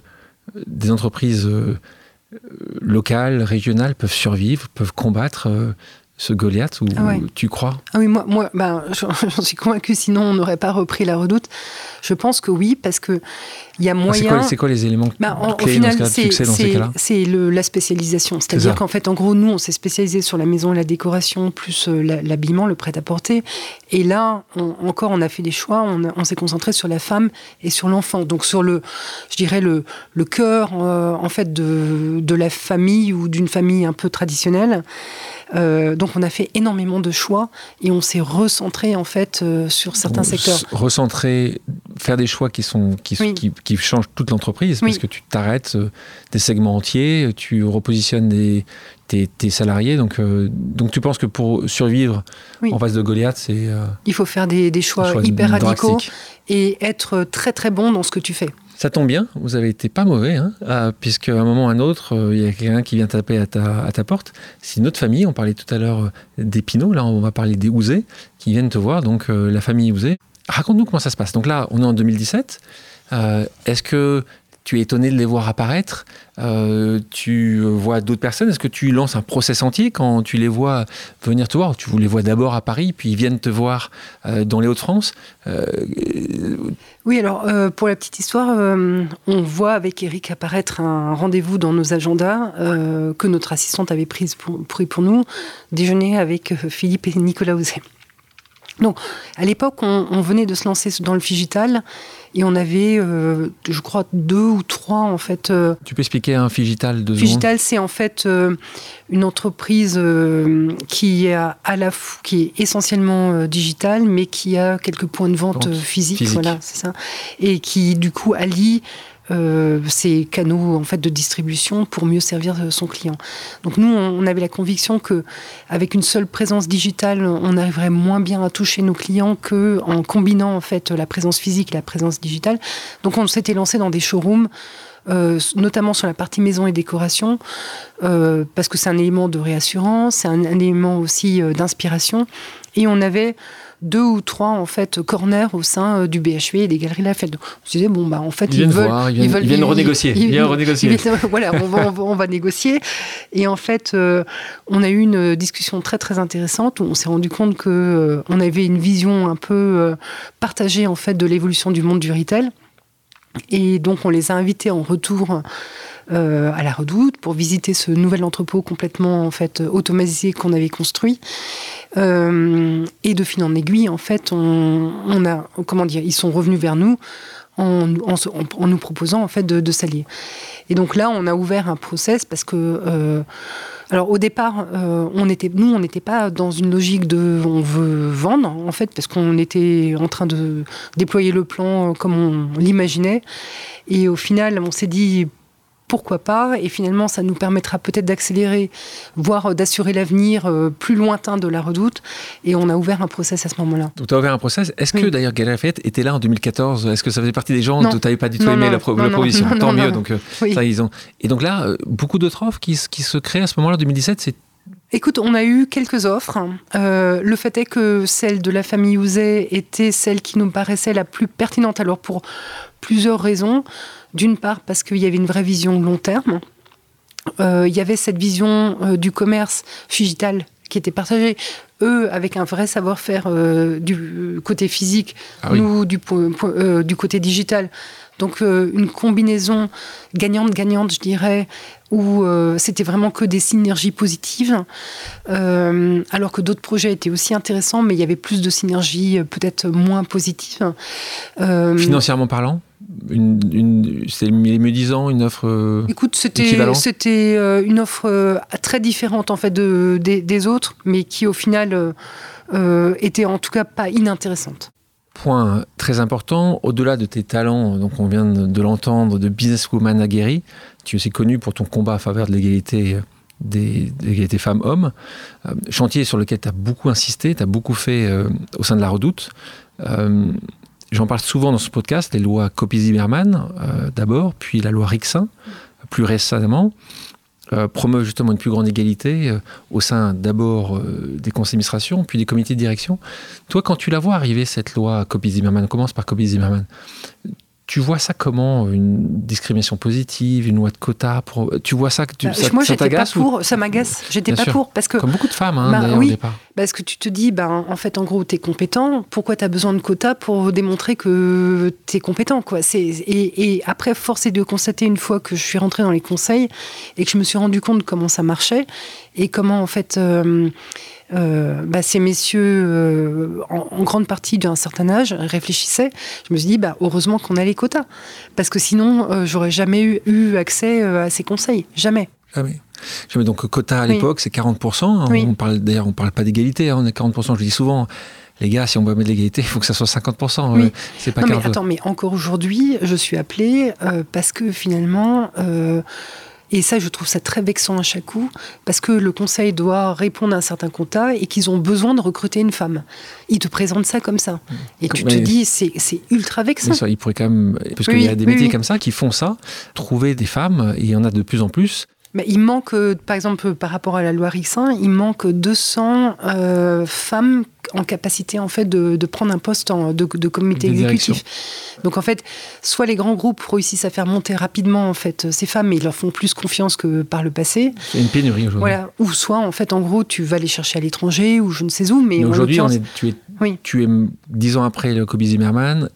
des entreprises euh, locales, régionales peuvent survivre, peuvent combattre euh, ce Goliath ou Ah ouais. tu crois? Ah oui, moi, moi ben, j'en suis convaincue, sinon on n'aurait pas repris la redoute. Je pense que oui, parce qu'il y a Ah, C'est moyen. quoi, c'est quoi les éléments Ben, en- au clés final, dans ce succès ces c'est- cas-là? c'est le- la spécialisation. C'est-à-dire qu'en fait, en gros, nous, on s'est spécialisé sur la maison et la décoration, plus euh, l'habillement, le prêt-à-porter. Et là, on- encore, on a fait des choix. On, s'est concentré sur la femme et sur l'enfant. Donc, sur le, je dirais, le, le cœur, euh, en fait, de, de la famille ou d'une famille un peu traditionnelle. Euh, donc, on a fait énormément de choix et on s'est recentré, en fait, euh, sur certains secteurs. Recentrer, faire des choix qui, sont, qui, Oui. qui, qui changent toute l'entreprise Oui. parce que tu t'arrêtes euh, des segments entiers, tu repositionnes des, tes, tes salariés. Donc, euh, donc tu penses que pour survivre Oui. en face de Goliath, c'est euh, Il faut faire des, des choix, un choix hyper radicaux et être très, très bon dans ce que tu fais. Ça tombe bien, vous avez été pas mauvais, hein, euh, puisque à un moment ou à un autre, euh, il y a quelqu'un qui vient taper à ta, porte. C'est une autre famille, on parlait tout à l'heure euh, des Pinots, là on va parler des Ouzés, qui viennent te voir, donc euh, la famille Ouzé. Raconte-nous comment ça se passe. Donc là, on est en 2017. Euh, Est-ce que tu es étonné de les voir apparaître Euh, Tu vois d'autres personnes Est-ce que tu lances un process entier quand tu les vois venir te voir Tu les vois d'abord à Paris, puis ils viennent te voir euh, dans les Hauts-de-France Euh, Oui, alors pour la petite histoire, on voit avec Eric apparaître un rendez-vous dans nos agendas que notre assistante avait prise pour, pris pour nous, déjeuner avec Philippe et Nicolas Ouzet. Donc, à l'époque, on, on venait de se lancer dans le figital et on avait, euh, je crois, deux ou trois en fait. euh, Tu peux expliquer un Figital de Figital, c'est en fait euh, une entreprise qui, est à, la qui est essentiellement digitale, mais qui a quelques points de vente physiques, physique. voilà, c'est ça, et qui du coup allie euh, ces canaux en fait de distribution pour mieux servir euh, son client. Donc nous, on, avait la conviction que avec une seule présence digitale, on arriverait moins bien à toucher nos clients que en combinant en fait la présence physique et la présence digitale. Donc on s'était lancé dans des showrooms euh, notamment sur la partie maison et décoration, euh, parce que c'est un élément de réassurance, c'est un, un élément aussi euh, d'inspiration. Et on avait deux ou trois en fait corners au sein euh, du BHV et des galeries Lafayette. Donc, On se disait bon bah en fait Ils viennent veulent, voir, ils viennent- ils viennent renégocier. Ils viennent renégocier. ils viennent- voilà, on va, on va- on va négocier. Et en fait, euh, on a eu une discussion très très intéressante où on s'est rendu compte que euh, on avait une vision un peu euh, partagée en fait de l'évolution du monde du retail. Et donc on les a invités en retour euh, à la Redoute pour visiter ce nouvel entrepôt complètement en fait automatisé qu'on avait construit. Euh, et de fil en aiguille, en fait, on, a comment dire, ils sont revenus vers nous en, nous proposant en fait de, s'allier. Et donc là, on a ouvert un process parce que euh, alors au départ, euh, on était, nous, on n'était pas dans une logique de on veut vendre en fait parce qu'on était en train de déployer le plan euh, comme on l'imaginait. Et au final, on s'est dit pourquoi pas Et finalement, ça nous permettra peut-être d'accélérer, voire d'assurer l'avenir euh, plus lointain de la redoute. Et on a ouvert un process à ce moment-là. Donc tu as ouvert un process. Est-ce que d'ailleurs Galerie Lafayette était là en 2014 Est-ce que ça faisait partie des gens dont tu n'avais pas du tout Non, aimé non, la, pro- non, la Tant mieux. Donc, Oui. ça, ils ont... Et donc là, euh, beaucoup d'autres offres qui, se- qui se créent à ce moment-là, 2017. C'est Écoute, on a eu quelques offres. Euh, le fait est que celle de la famille Ouzet était celle qui nous paraissait la plus pertinente. Alors pour plusieurs raisons. D'une part parce qu'il y avait une vraie vision long terme. Euh, il y avait cette vision euh, du commerce digital qui était partagée. Eux, avec un vrai savoir-faire euh, du côté physique, Ah oui. nous du, euh, côté digital. Donc euh, une combinaison gagnante-gagnante, je dirais, où c'était vraiment que des synergies positives, alors que d'autres projets étaient aussi intéressants, mais il y avait plus de synergies peut-être moins positives. Financièrement parlant une, une, C'est mieux disant une offre. euh, Écoute, c'était euh, une offre euh, très différente en fait de, des, des autres, mais qui au final euh, était en tout cas pas inintéressante. Point très important, au-delà de tes talents, donc on vient de, l'entendre, de businesswoman aguerrie, tu es aussi connu pour ton combat à faveur de l'égalité des, de l'égalité femmes-hommes. Euh, chantier sur lequel tu as beaucoup insisté, tu as beaucoup fait euh, au sein de la Redoute. Euh, J'en parle souvent dans ce podcast, les lois Copy-Zimmermann euh, d'abord, puis la loi Rixin, plus récemment, euh, promeut justement une plus grande égalité euh, au sein d'abord euh, des conseils d'administration, puis des comités de direction. Toi, quand tu la vois arriver, cette loi Copy-Zimmermann, commence par Copy-Zimmermann, tu vois ça comment Une discrimination positive, une loi de quota pour... Tu vois ça que tu, Bah, ça, moi, j'étais pas t'agace ou- pour. Ça m'agace. J'étais pas sûr. pour parce que Comme beaucoup de femmes, hein, Bah, d'ailleurs, oui. au départ. Parce que tu te dis, ben, en fait, en gros, tu es compétent. Pourquoi tu as besoin de quotas pour démontrer que tu es compétent quoi? C'est- Et, et après, force est de constater, une fois que je suis rentrée dans les conseils et que je me suis rendu compte comment ça marchait et comment, en fait, euh, euh, bah, ces messieurs, euh, en, en grande partie d'un certain âge, réfléchissaient, je me suis dit, bah, heureusement qu'on a les quotas. Parce que sinon, euh, j'aurais jamais eu, eu accès euh, à ces conseils. Jamais. Jamais. Jamais. Donc, quota à Oui. l'époque, c'est 40%. Oui. On parle, d'ailleurs, on parle pas d'égalité, hein, on est 40%. Je le dis souvent, les gars, si on veut mettre de l'égalité, il faut que ça soit 50%. Oui. euh, C'est pas Non, mais 40%. attends, mais encore aujourd'hui, je suis appelée euh, parce que finalement, euh, et ça, je trouve ça très vexant à chaque coup, parce que le conseil doit répondre à un certain quota et qu'ils ont besoin de recruter une femme. Ils te présentent ça comme ça. Et tu te dis, c'est c'est ultra vexant. Bien sûr, il pourrait quand même, parce qu'il y a des oui, métiers oui. comme ça qui font ça, trouver des femmes, et il y en a de plus en plus. Il manque, euh, par exemple, par rapport à la loi Rixin, il manque 200 euh, femmes en capacité en fait de, de prendre un poste en- de, de comité exécutif. Donc en fait, soit les grands groupes réussissent à faire monter rapidement en fait ces femmes, mais ils leur font plus confiance que par le passé. A une pénurie aujourd'hui. Voilà. Ou soit en fait, en gros, tu vas les chercher à l'étranger ou je ne sais où, mais aujourd'hui, tu es, tu es dix ans après le Kobe Zimmerman,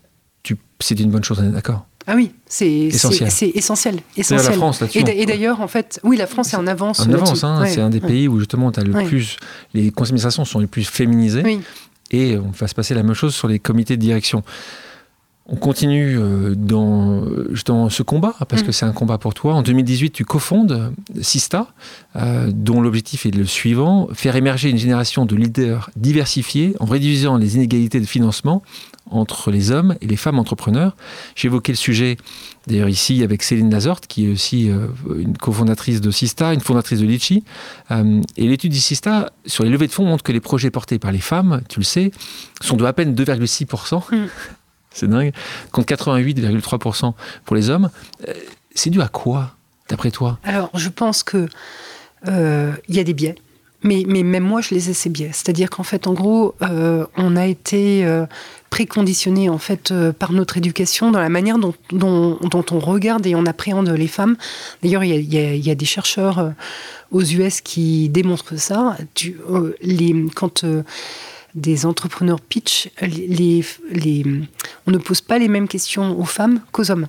c'est une bonne chose, on est d'accord. Ah oui, c'est Essentiel. c'est- essentiel, la France. Et d'a- et d'ailleurs, en fait, oui, la France est en avance. En avance, hein, Ouais, c'est un des ouais. pays où justement as le Ouais. plus. Les conseils d'administration sont les plus féminisés. Oui. Et on va se passer la même chose sur les comités de direction. On continue euh, dans, euh, dans ce combat, parce Mm. que c'est un combat pour toi. En 2018, tu cofondes Sista, euh, dont l'objectif est le suivant, faire émerger une génération de leaders diversifiés en réduisant les inégalités de financement entre les hommes et les femmes entrepreneurs. J'ai évoqué le sujet, d'ailleurs ici, avec Céline Lazorte, qui est aussi euh, une cofondatrice de Sista, une fondatrice de Litchi. Euh, et l'étude d'Issista sur les levées de fonds montre que les projets portés par les femmes, tu le sais, sont de à peine 2,6%. Mm. C'est dingue. Contre 88,3% pour les hommes. Euh, C'est dû à quoi, d'après toi? Alors, je pense que il y a des biais. Mais, mais même moi, je les ai ces biais. C'est-à-dire qu'en fait, en gros, euh, on a été euh, préconditionné en fait euh, par notre éducation dans la manière dont, dont, dont on regarde et on appréhende les femmes. D'ailleurs, il y y y a des chercheurs euh, aux US qui démontrent ça. Tu, euh, les, quand euh, des entrepreneurs pitch, les, les, on ne pose pas les mêmes questions aux femmes qu'aux hommes.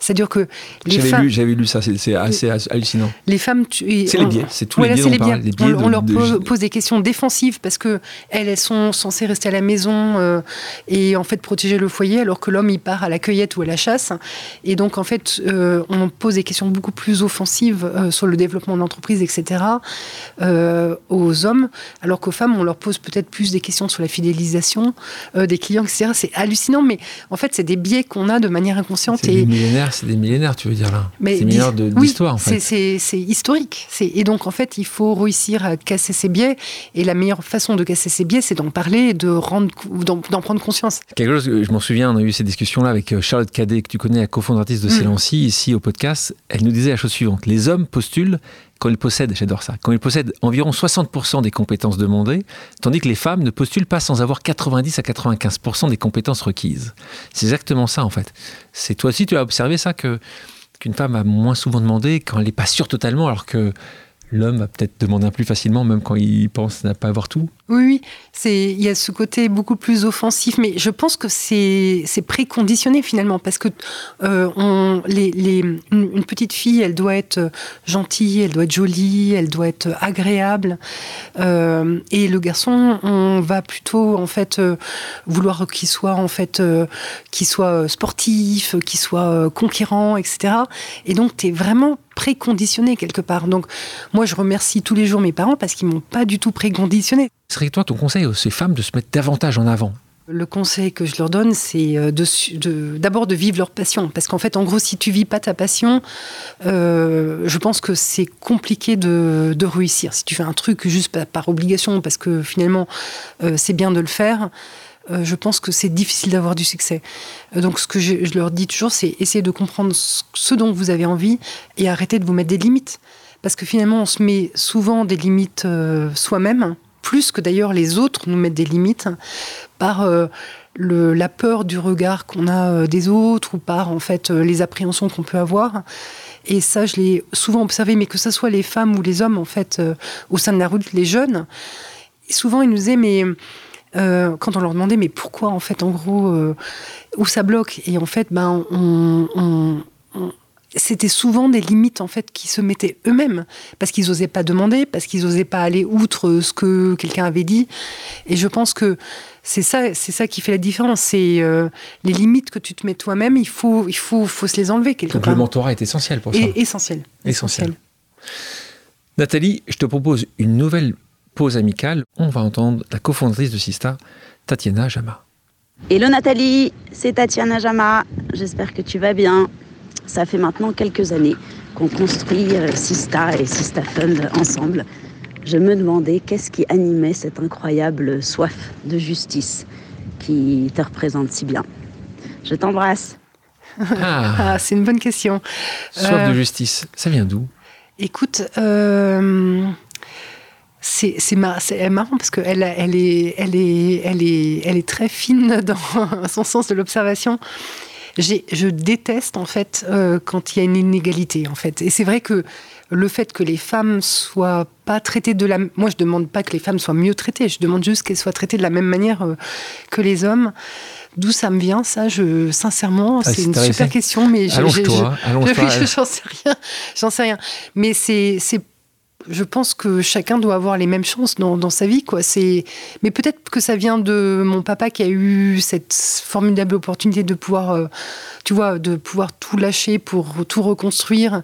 C'est-à-dire que les J'avais femmes, lu, j'avais lu ça, c'est c'est assez hallucinant. les femmes, tu- C'est les biais, c'est tous voilà, les c'est biais on les parle. biais. Les biais on, on de- leur de- pose, des questions défensives parce que elles, elles sont censées rester à la maison euh, et en fait protéger le foyer, alors que l'homme il part à la cueillette ou à la chasse. Et donc en fait, euh, on pose des questions beaucoup plus offensives euh, sur le développement de l'entreprise, etc. aux hommes, alors qu'aux femmes on leur pose peut-être plus des questions sur la fidélisation euh, des clients, etc. C'est hallucinant, mais en fait c'est des biais qu'on a de manière inconsciente C'est et des millénaires, c'est des millénaires, tu veux dire là. C'est des millénaires oui, d'histoire, en c'est- fait. C'est historique. C'est- Et donc, en fait, il faut réussir à casser ces biais. Et la meilleure façon de casser ces biais, c'est d'en parler et de rendre, d'en d'en prendre conscience. Quelque chose, je m'en souviens, on a eu ces discussions-là avec euh, Charlotte Cadet, que tu connais, la cofondatrice de Mm. Célancy, ici au podcast. Elle nous disait la chose suivante. Les hommes postulent quand ils possèdent, j'adore ça, quand ils possèdent environ 60% des compétences demandées, tandis que les femmes ne postulent pas sans avoir 90 à 95% des compétences requises. C'est exactement ça, en fait. C'est toi aussi, tu as observé ça, que qu'une femme a moins souvent demandé quand elle n'est pas sûre totalement, alors que l'homme va peut-être demander un plus facilement, même quand il pense n'a pas avoir tout? Oui, oui, il y a ce côté beaucoup plus offensif, mais je pense que c'est préconditionné finalement parce que euh, on, les, les, une, petite fille, elle doit être gentille, elle doit être jolie, elle doit être agréable, euh, et le garçon, on va plutôt en fait euh, vouloir qu'il soit en fait euh, qu'il soit sportif, qu'il soit euh, conquérant, etc. Et donc tu es vraiment préconditionné quelque part. Donc moi je remercie tous les jours mes parents parce qu'ils m'ont pas du tout préconditionné. Serait toi ton conseil à ces femmes de se mettre davantage en avant? Le conseil que je leur donne, c'est euh, d'abord de, vivre leur passion. Parce qu'en fait, en gros, si tu vis pas ta passion, euh, je pense que c'est compliqué de, réussir. Si tu fais un truc juste par, obligation, parce que finalement, euh, c'est bien de le faire, je pense que c'est difficile d'avoir du succès. Donc, ce que je, leur dis toujours, c'est essayer de comprendre ce, dont vous avez envie et arrêter de vous mettre des limites. Parce que finalement, on se met souvent des limites soi-même plus que d'ailleurs les autres nous mettent des limites par euh, la peur du regard qu'on a euh, des autres ou par en fait euh, les appréhensions qu'on peut avoir. Et ça, je l'ai souvent observé, mais que ce soit les femmes ou les hommes en fait au sein de la route, les jeunes, souvent ils nous disaient mais quand on leur demandait mais pourquoi en fait en gros où ça bloque? Et en fait ben on c'était souvent des limites en fait qui se mettaient eux-mêmes parce qu'ils n'osaient pas demander, parce qu'ils n'osaient pas aller outre ce que quelqu'un avait dit. Et je pense que c'est ça, c'est ça qui fait la différence. C'est euh, les limites que tu te mets toi-même. Il faut, il faut, faut se les enlever quelque Donc part. le mentorat est essentiel pour ça. Et, essentiel. Essentiel. Nathalie, je te propose une nouvelle pause amicale. On va entendre la cofondatrice de Sista, Tatiana Jama. Hello Nathalie, c'est Tatiana Jama. J'espère que tu vas bien. Ça fait maintenant quelques années qu'on construit euh, Sista et Sista Fund ensemble. Je me demandais qu'est-ce qui animait cette incroyable soif de justice qui te représente si bien. Je t'embrasse. Ah, ah c'est une bonne question. Soif euh, de justice, ça vient d'où? Écoute, euh, c'est mar marrant parce qu'elle elle est, elle est, elle est, elle est très fine dans son sens de l'observation je déteste en fait euh, quand il y a une inégalité en fait. Et c'est vrai que le fait que les femmes soient pas traitées de la, moi je demande pas que les femmes soient mieux traitées, je demande juste qu'elles soient traitées de la même manière euh, que les hommes. D'où ça me vient, ça, je, sincèrement, ah, c'est une super question, mais je, j'en sais rien, j'en sais rien. Mais c'est, c'est je pense que chacun doit avoir les mêmes chances dans, sa vie. Quoi. Mais peut-être que ça vient de mon papa qui a eu cette formidable opportunité de pouvoir, euh, tu vois, de pouvoir tout lâcher pour tout reconstruire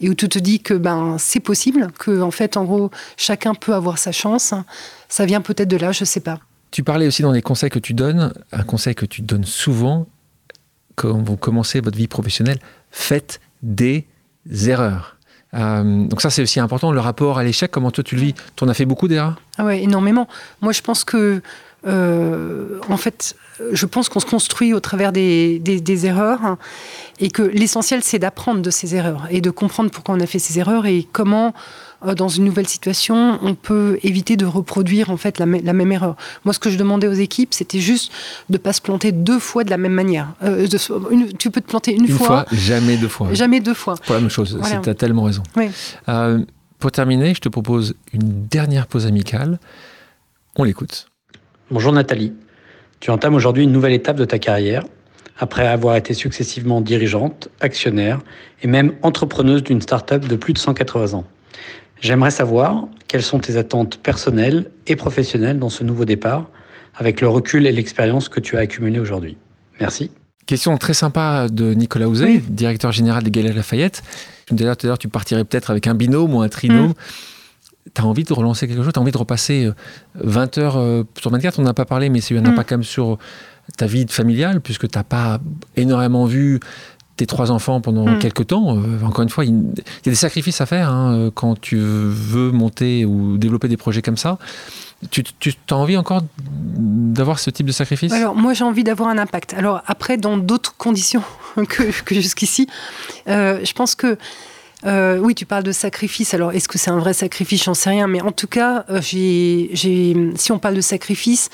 et où tu te dis que ben, c'est possible, que en fait, en gros, chacun peut avoir sa chance. Ça vient peut-être de là, je sais pas. Tu parlais aussi dans les conseils que tu donnes, un conseil que tu donnes souvent quand vous commencez votre vie professionnelle, faites des erreurs. Euh, donc ça, c'est aussi important, le rapport à l'échec. Comment toi, tu le vis? Tu en as fait beaucoup d'erreurs Ah ouais, énormément. Moi, je pense que, euh, en fait, je pense qu'on se construit au travers des, erreurs et que l'essentiel, c'est d'apprendre de ces erreurs et de comprendre pourquoi on a fait ces erreurs et comment dans une nouvelle situation, on peut éviter de reproduire en fait la, même erreur. Moi, ce que je demandais aux équipes, c'était juste de pas se planter deux fois de la même manière. Euh, tu peux te planter une, une fois, jamais deux fois. Jamais deux fois. Pour la même chose. Tu as tellement raison. Euh, pour terminer, je te propose une dernière pause amicale. On l'écoute. Bonjour Nathalie. Tu entames aujourd'hui une nouvelle étape de ta carrière après avoir été successivement dirigeante, actionnaire et même entrepreneuse d'une start-up de plus de 180 ans. J'aimerais savoir quelles sont tes attentes personnelles et professionnelles dans ce nouveau départ, avec le recul et l'expérience que tu as accumulé aujourd'hui. Merci. Question très sympa de Nicolas Ouzet, directeur général des Galeries Lafayette. Je me disais tout à l'heure, tu partirais peut-être avec un binôme ou un trinôme. Mm. Tu as envie de relancer quelque chose? Tu as envie de repasser 20 euh, heures euh, sur 24 On n'a pas parlé, mais c'est un mm. impact quand même sur ta vie familiale, puisque tu n'as pas énormément vu tes trois enfants pendant mm. quelques temps. Euh, encore une fois, il, y a des sacrifices à faire hein, euh, quand tu veux monter ou développer des projets comme ça. Tu, as envie encore d'avoir ce type de sacrifice? Alors, moi, j'ai envie d'avoir un impact. Alors, après, dans d'autres conditions que, jusqu'ici, euh, je pense que. oui, tu parles de sacrifice. Alors, est-ce que c'est un vrai sacrifice? J'en sais rien. Mais en tout cas, j'ai, si on parle de sacrifice,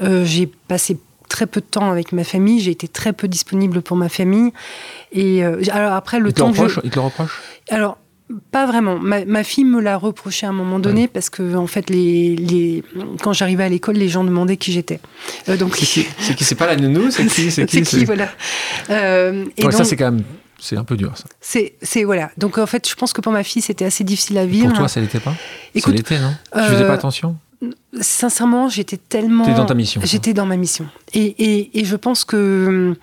j'ai passé très peu de temps avec ma famille, j'ai été très peu disponible pour ma famille. Et euh, alors après, le temps que je... Il te le reproche? Alors, pas vraiment. Ma, fille me l'a reproché à un moment donné parce que en fait, les, les... quand j'arrivais à l'école, les gens demandaient qui j'étais. Euh, donc c'est qui C'est pas la nounou C'est qui C'est qui, qui Voilà. Euh, et donc, ça c'est quand même c'est un peu dur ça. C'est voilà. Donc en fait, je pense que pour ma fille, c'était assez difficile à vivre. Pour toi, ça l'était pas? Écoute, Ça l'était, non? Tu faisais pas attention? Sincèrement, j'étais tellement. dans ta mission. J'étais dans ma mission. Et, je pense que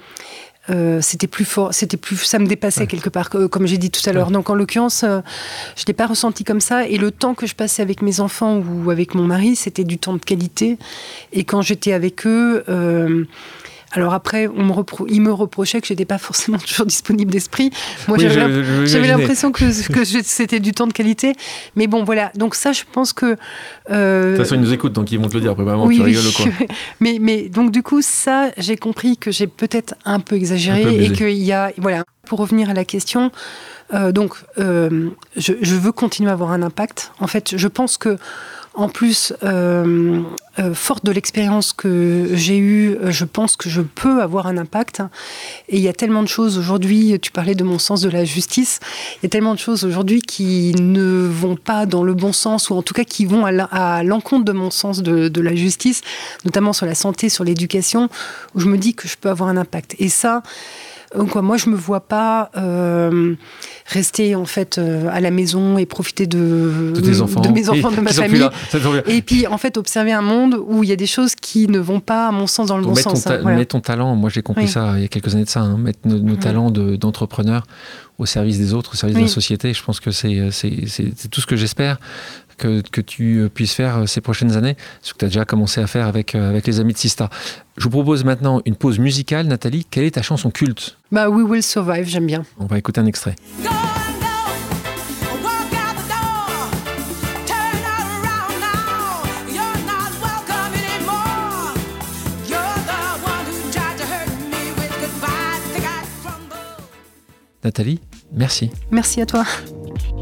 euh, c'était plus fort, c'était plus, ça me dépassait quelque part, comme j'ai dit tout à l'heure. Donc en l'occurrence, euh, je l'ai pas ressenti comme ça. Et le temps que je passais avec mes enfants ou avec mon mari, c'était du temps de qualité. Et quand j'étais avec eux, euh, alors après, on me il me reprochait que j'étais pas forcément toujours disponible d'esprit. Moi, j'avais l'impression que, c'était du temps de qualité. Mais bon, voilà. Donc ça, je pense que. Euh... De toute façon, ils nous écoutent, donc ils vont te le dire. Après, vraiment, tu rigoles quoi. mais, mais donc du coup, ça, j'ai compris que j'ai peut-être un peu exagéré et qu'il y a, voilà. Pour revenir à la question, euh, donc, euh, je, je, veux continuer à avoir un impact. En fait, je pense que En plus, euh, euh, forte de l'expérience que j'ai eue, je pense que je peux avoir un impact. Et il y a tellement de choses aujourd'hui, tu parlais de mon sens de la justice, il y a tellement de choses aujourd'hui qui ne vont pas dans le bon sens, ou en tout cas qui vont à l'encontre de mon sens de, de, la justice, notamment sur la santé, sur l'éducation, où je me dis que je peux avoir un impact. Et ça, Quoi, moi, je me vois pas euh, rester en fait euh, à la maison et profiter de, de, enfants. de mes enfants, de ma famille. et puis en fait observer un monde où il y a des choses qui ne vont pas, à mon sens, dans le bon sens. Ton hein, ton talent, moi j'ai compris ça il y a quelques années de ça, hein, mettre nos, talents d'entrepreneurs au service des autres, au service de la société. Je pense que c'est tout ce que j'espère que, tu euh, puisses faire euh, ces prochaines années, ce que tu as déjà commencé à faire avec, euh, avec les amis de Sista. Je vous propose maintenant une pause musicale. Nathalie, quelle est ta chanson culte? Bah We Will Survive, j'aime bien. On va écouter un extrait. Nathalie, merci. Merci à toi.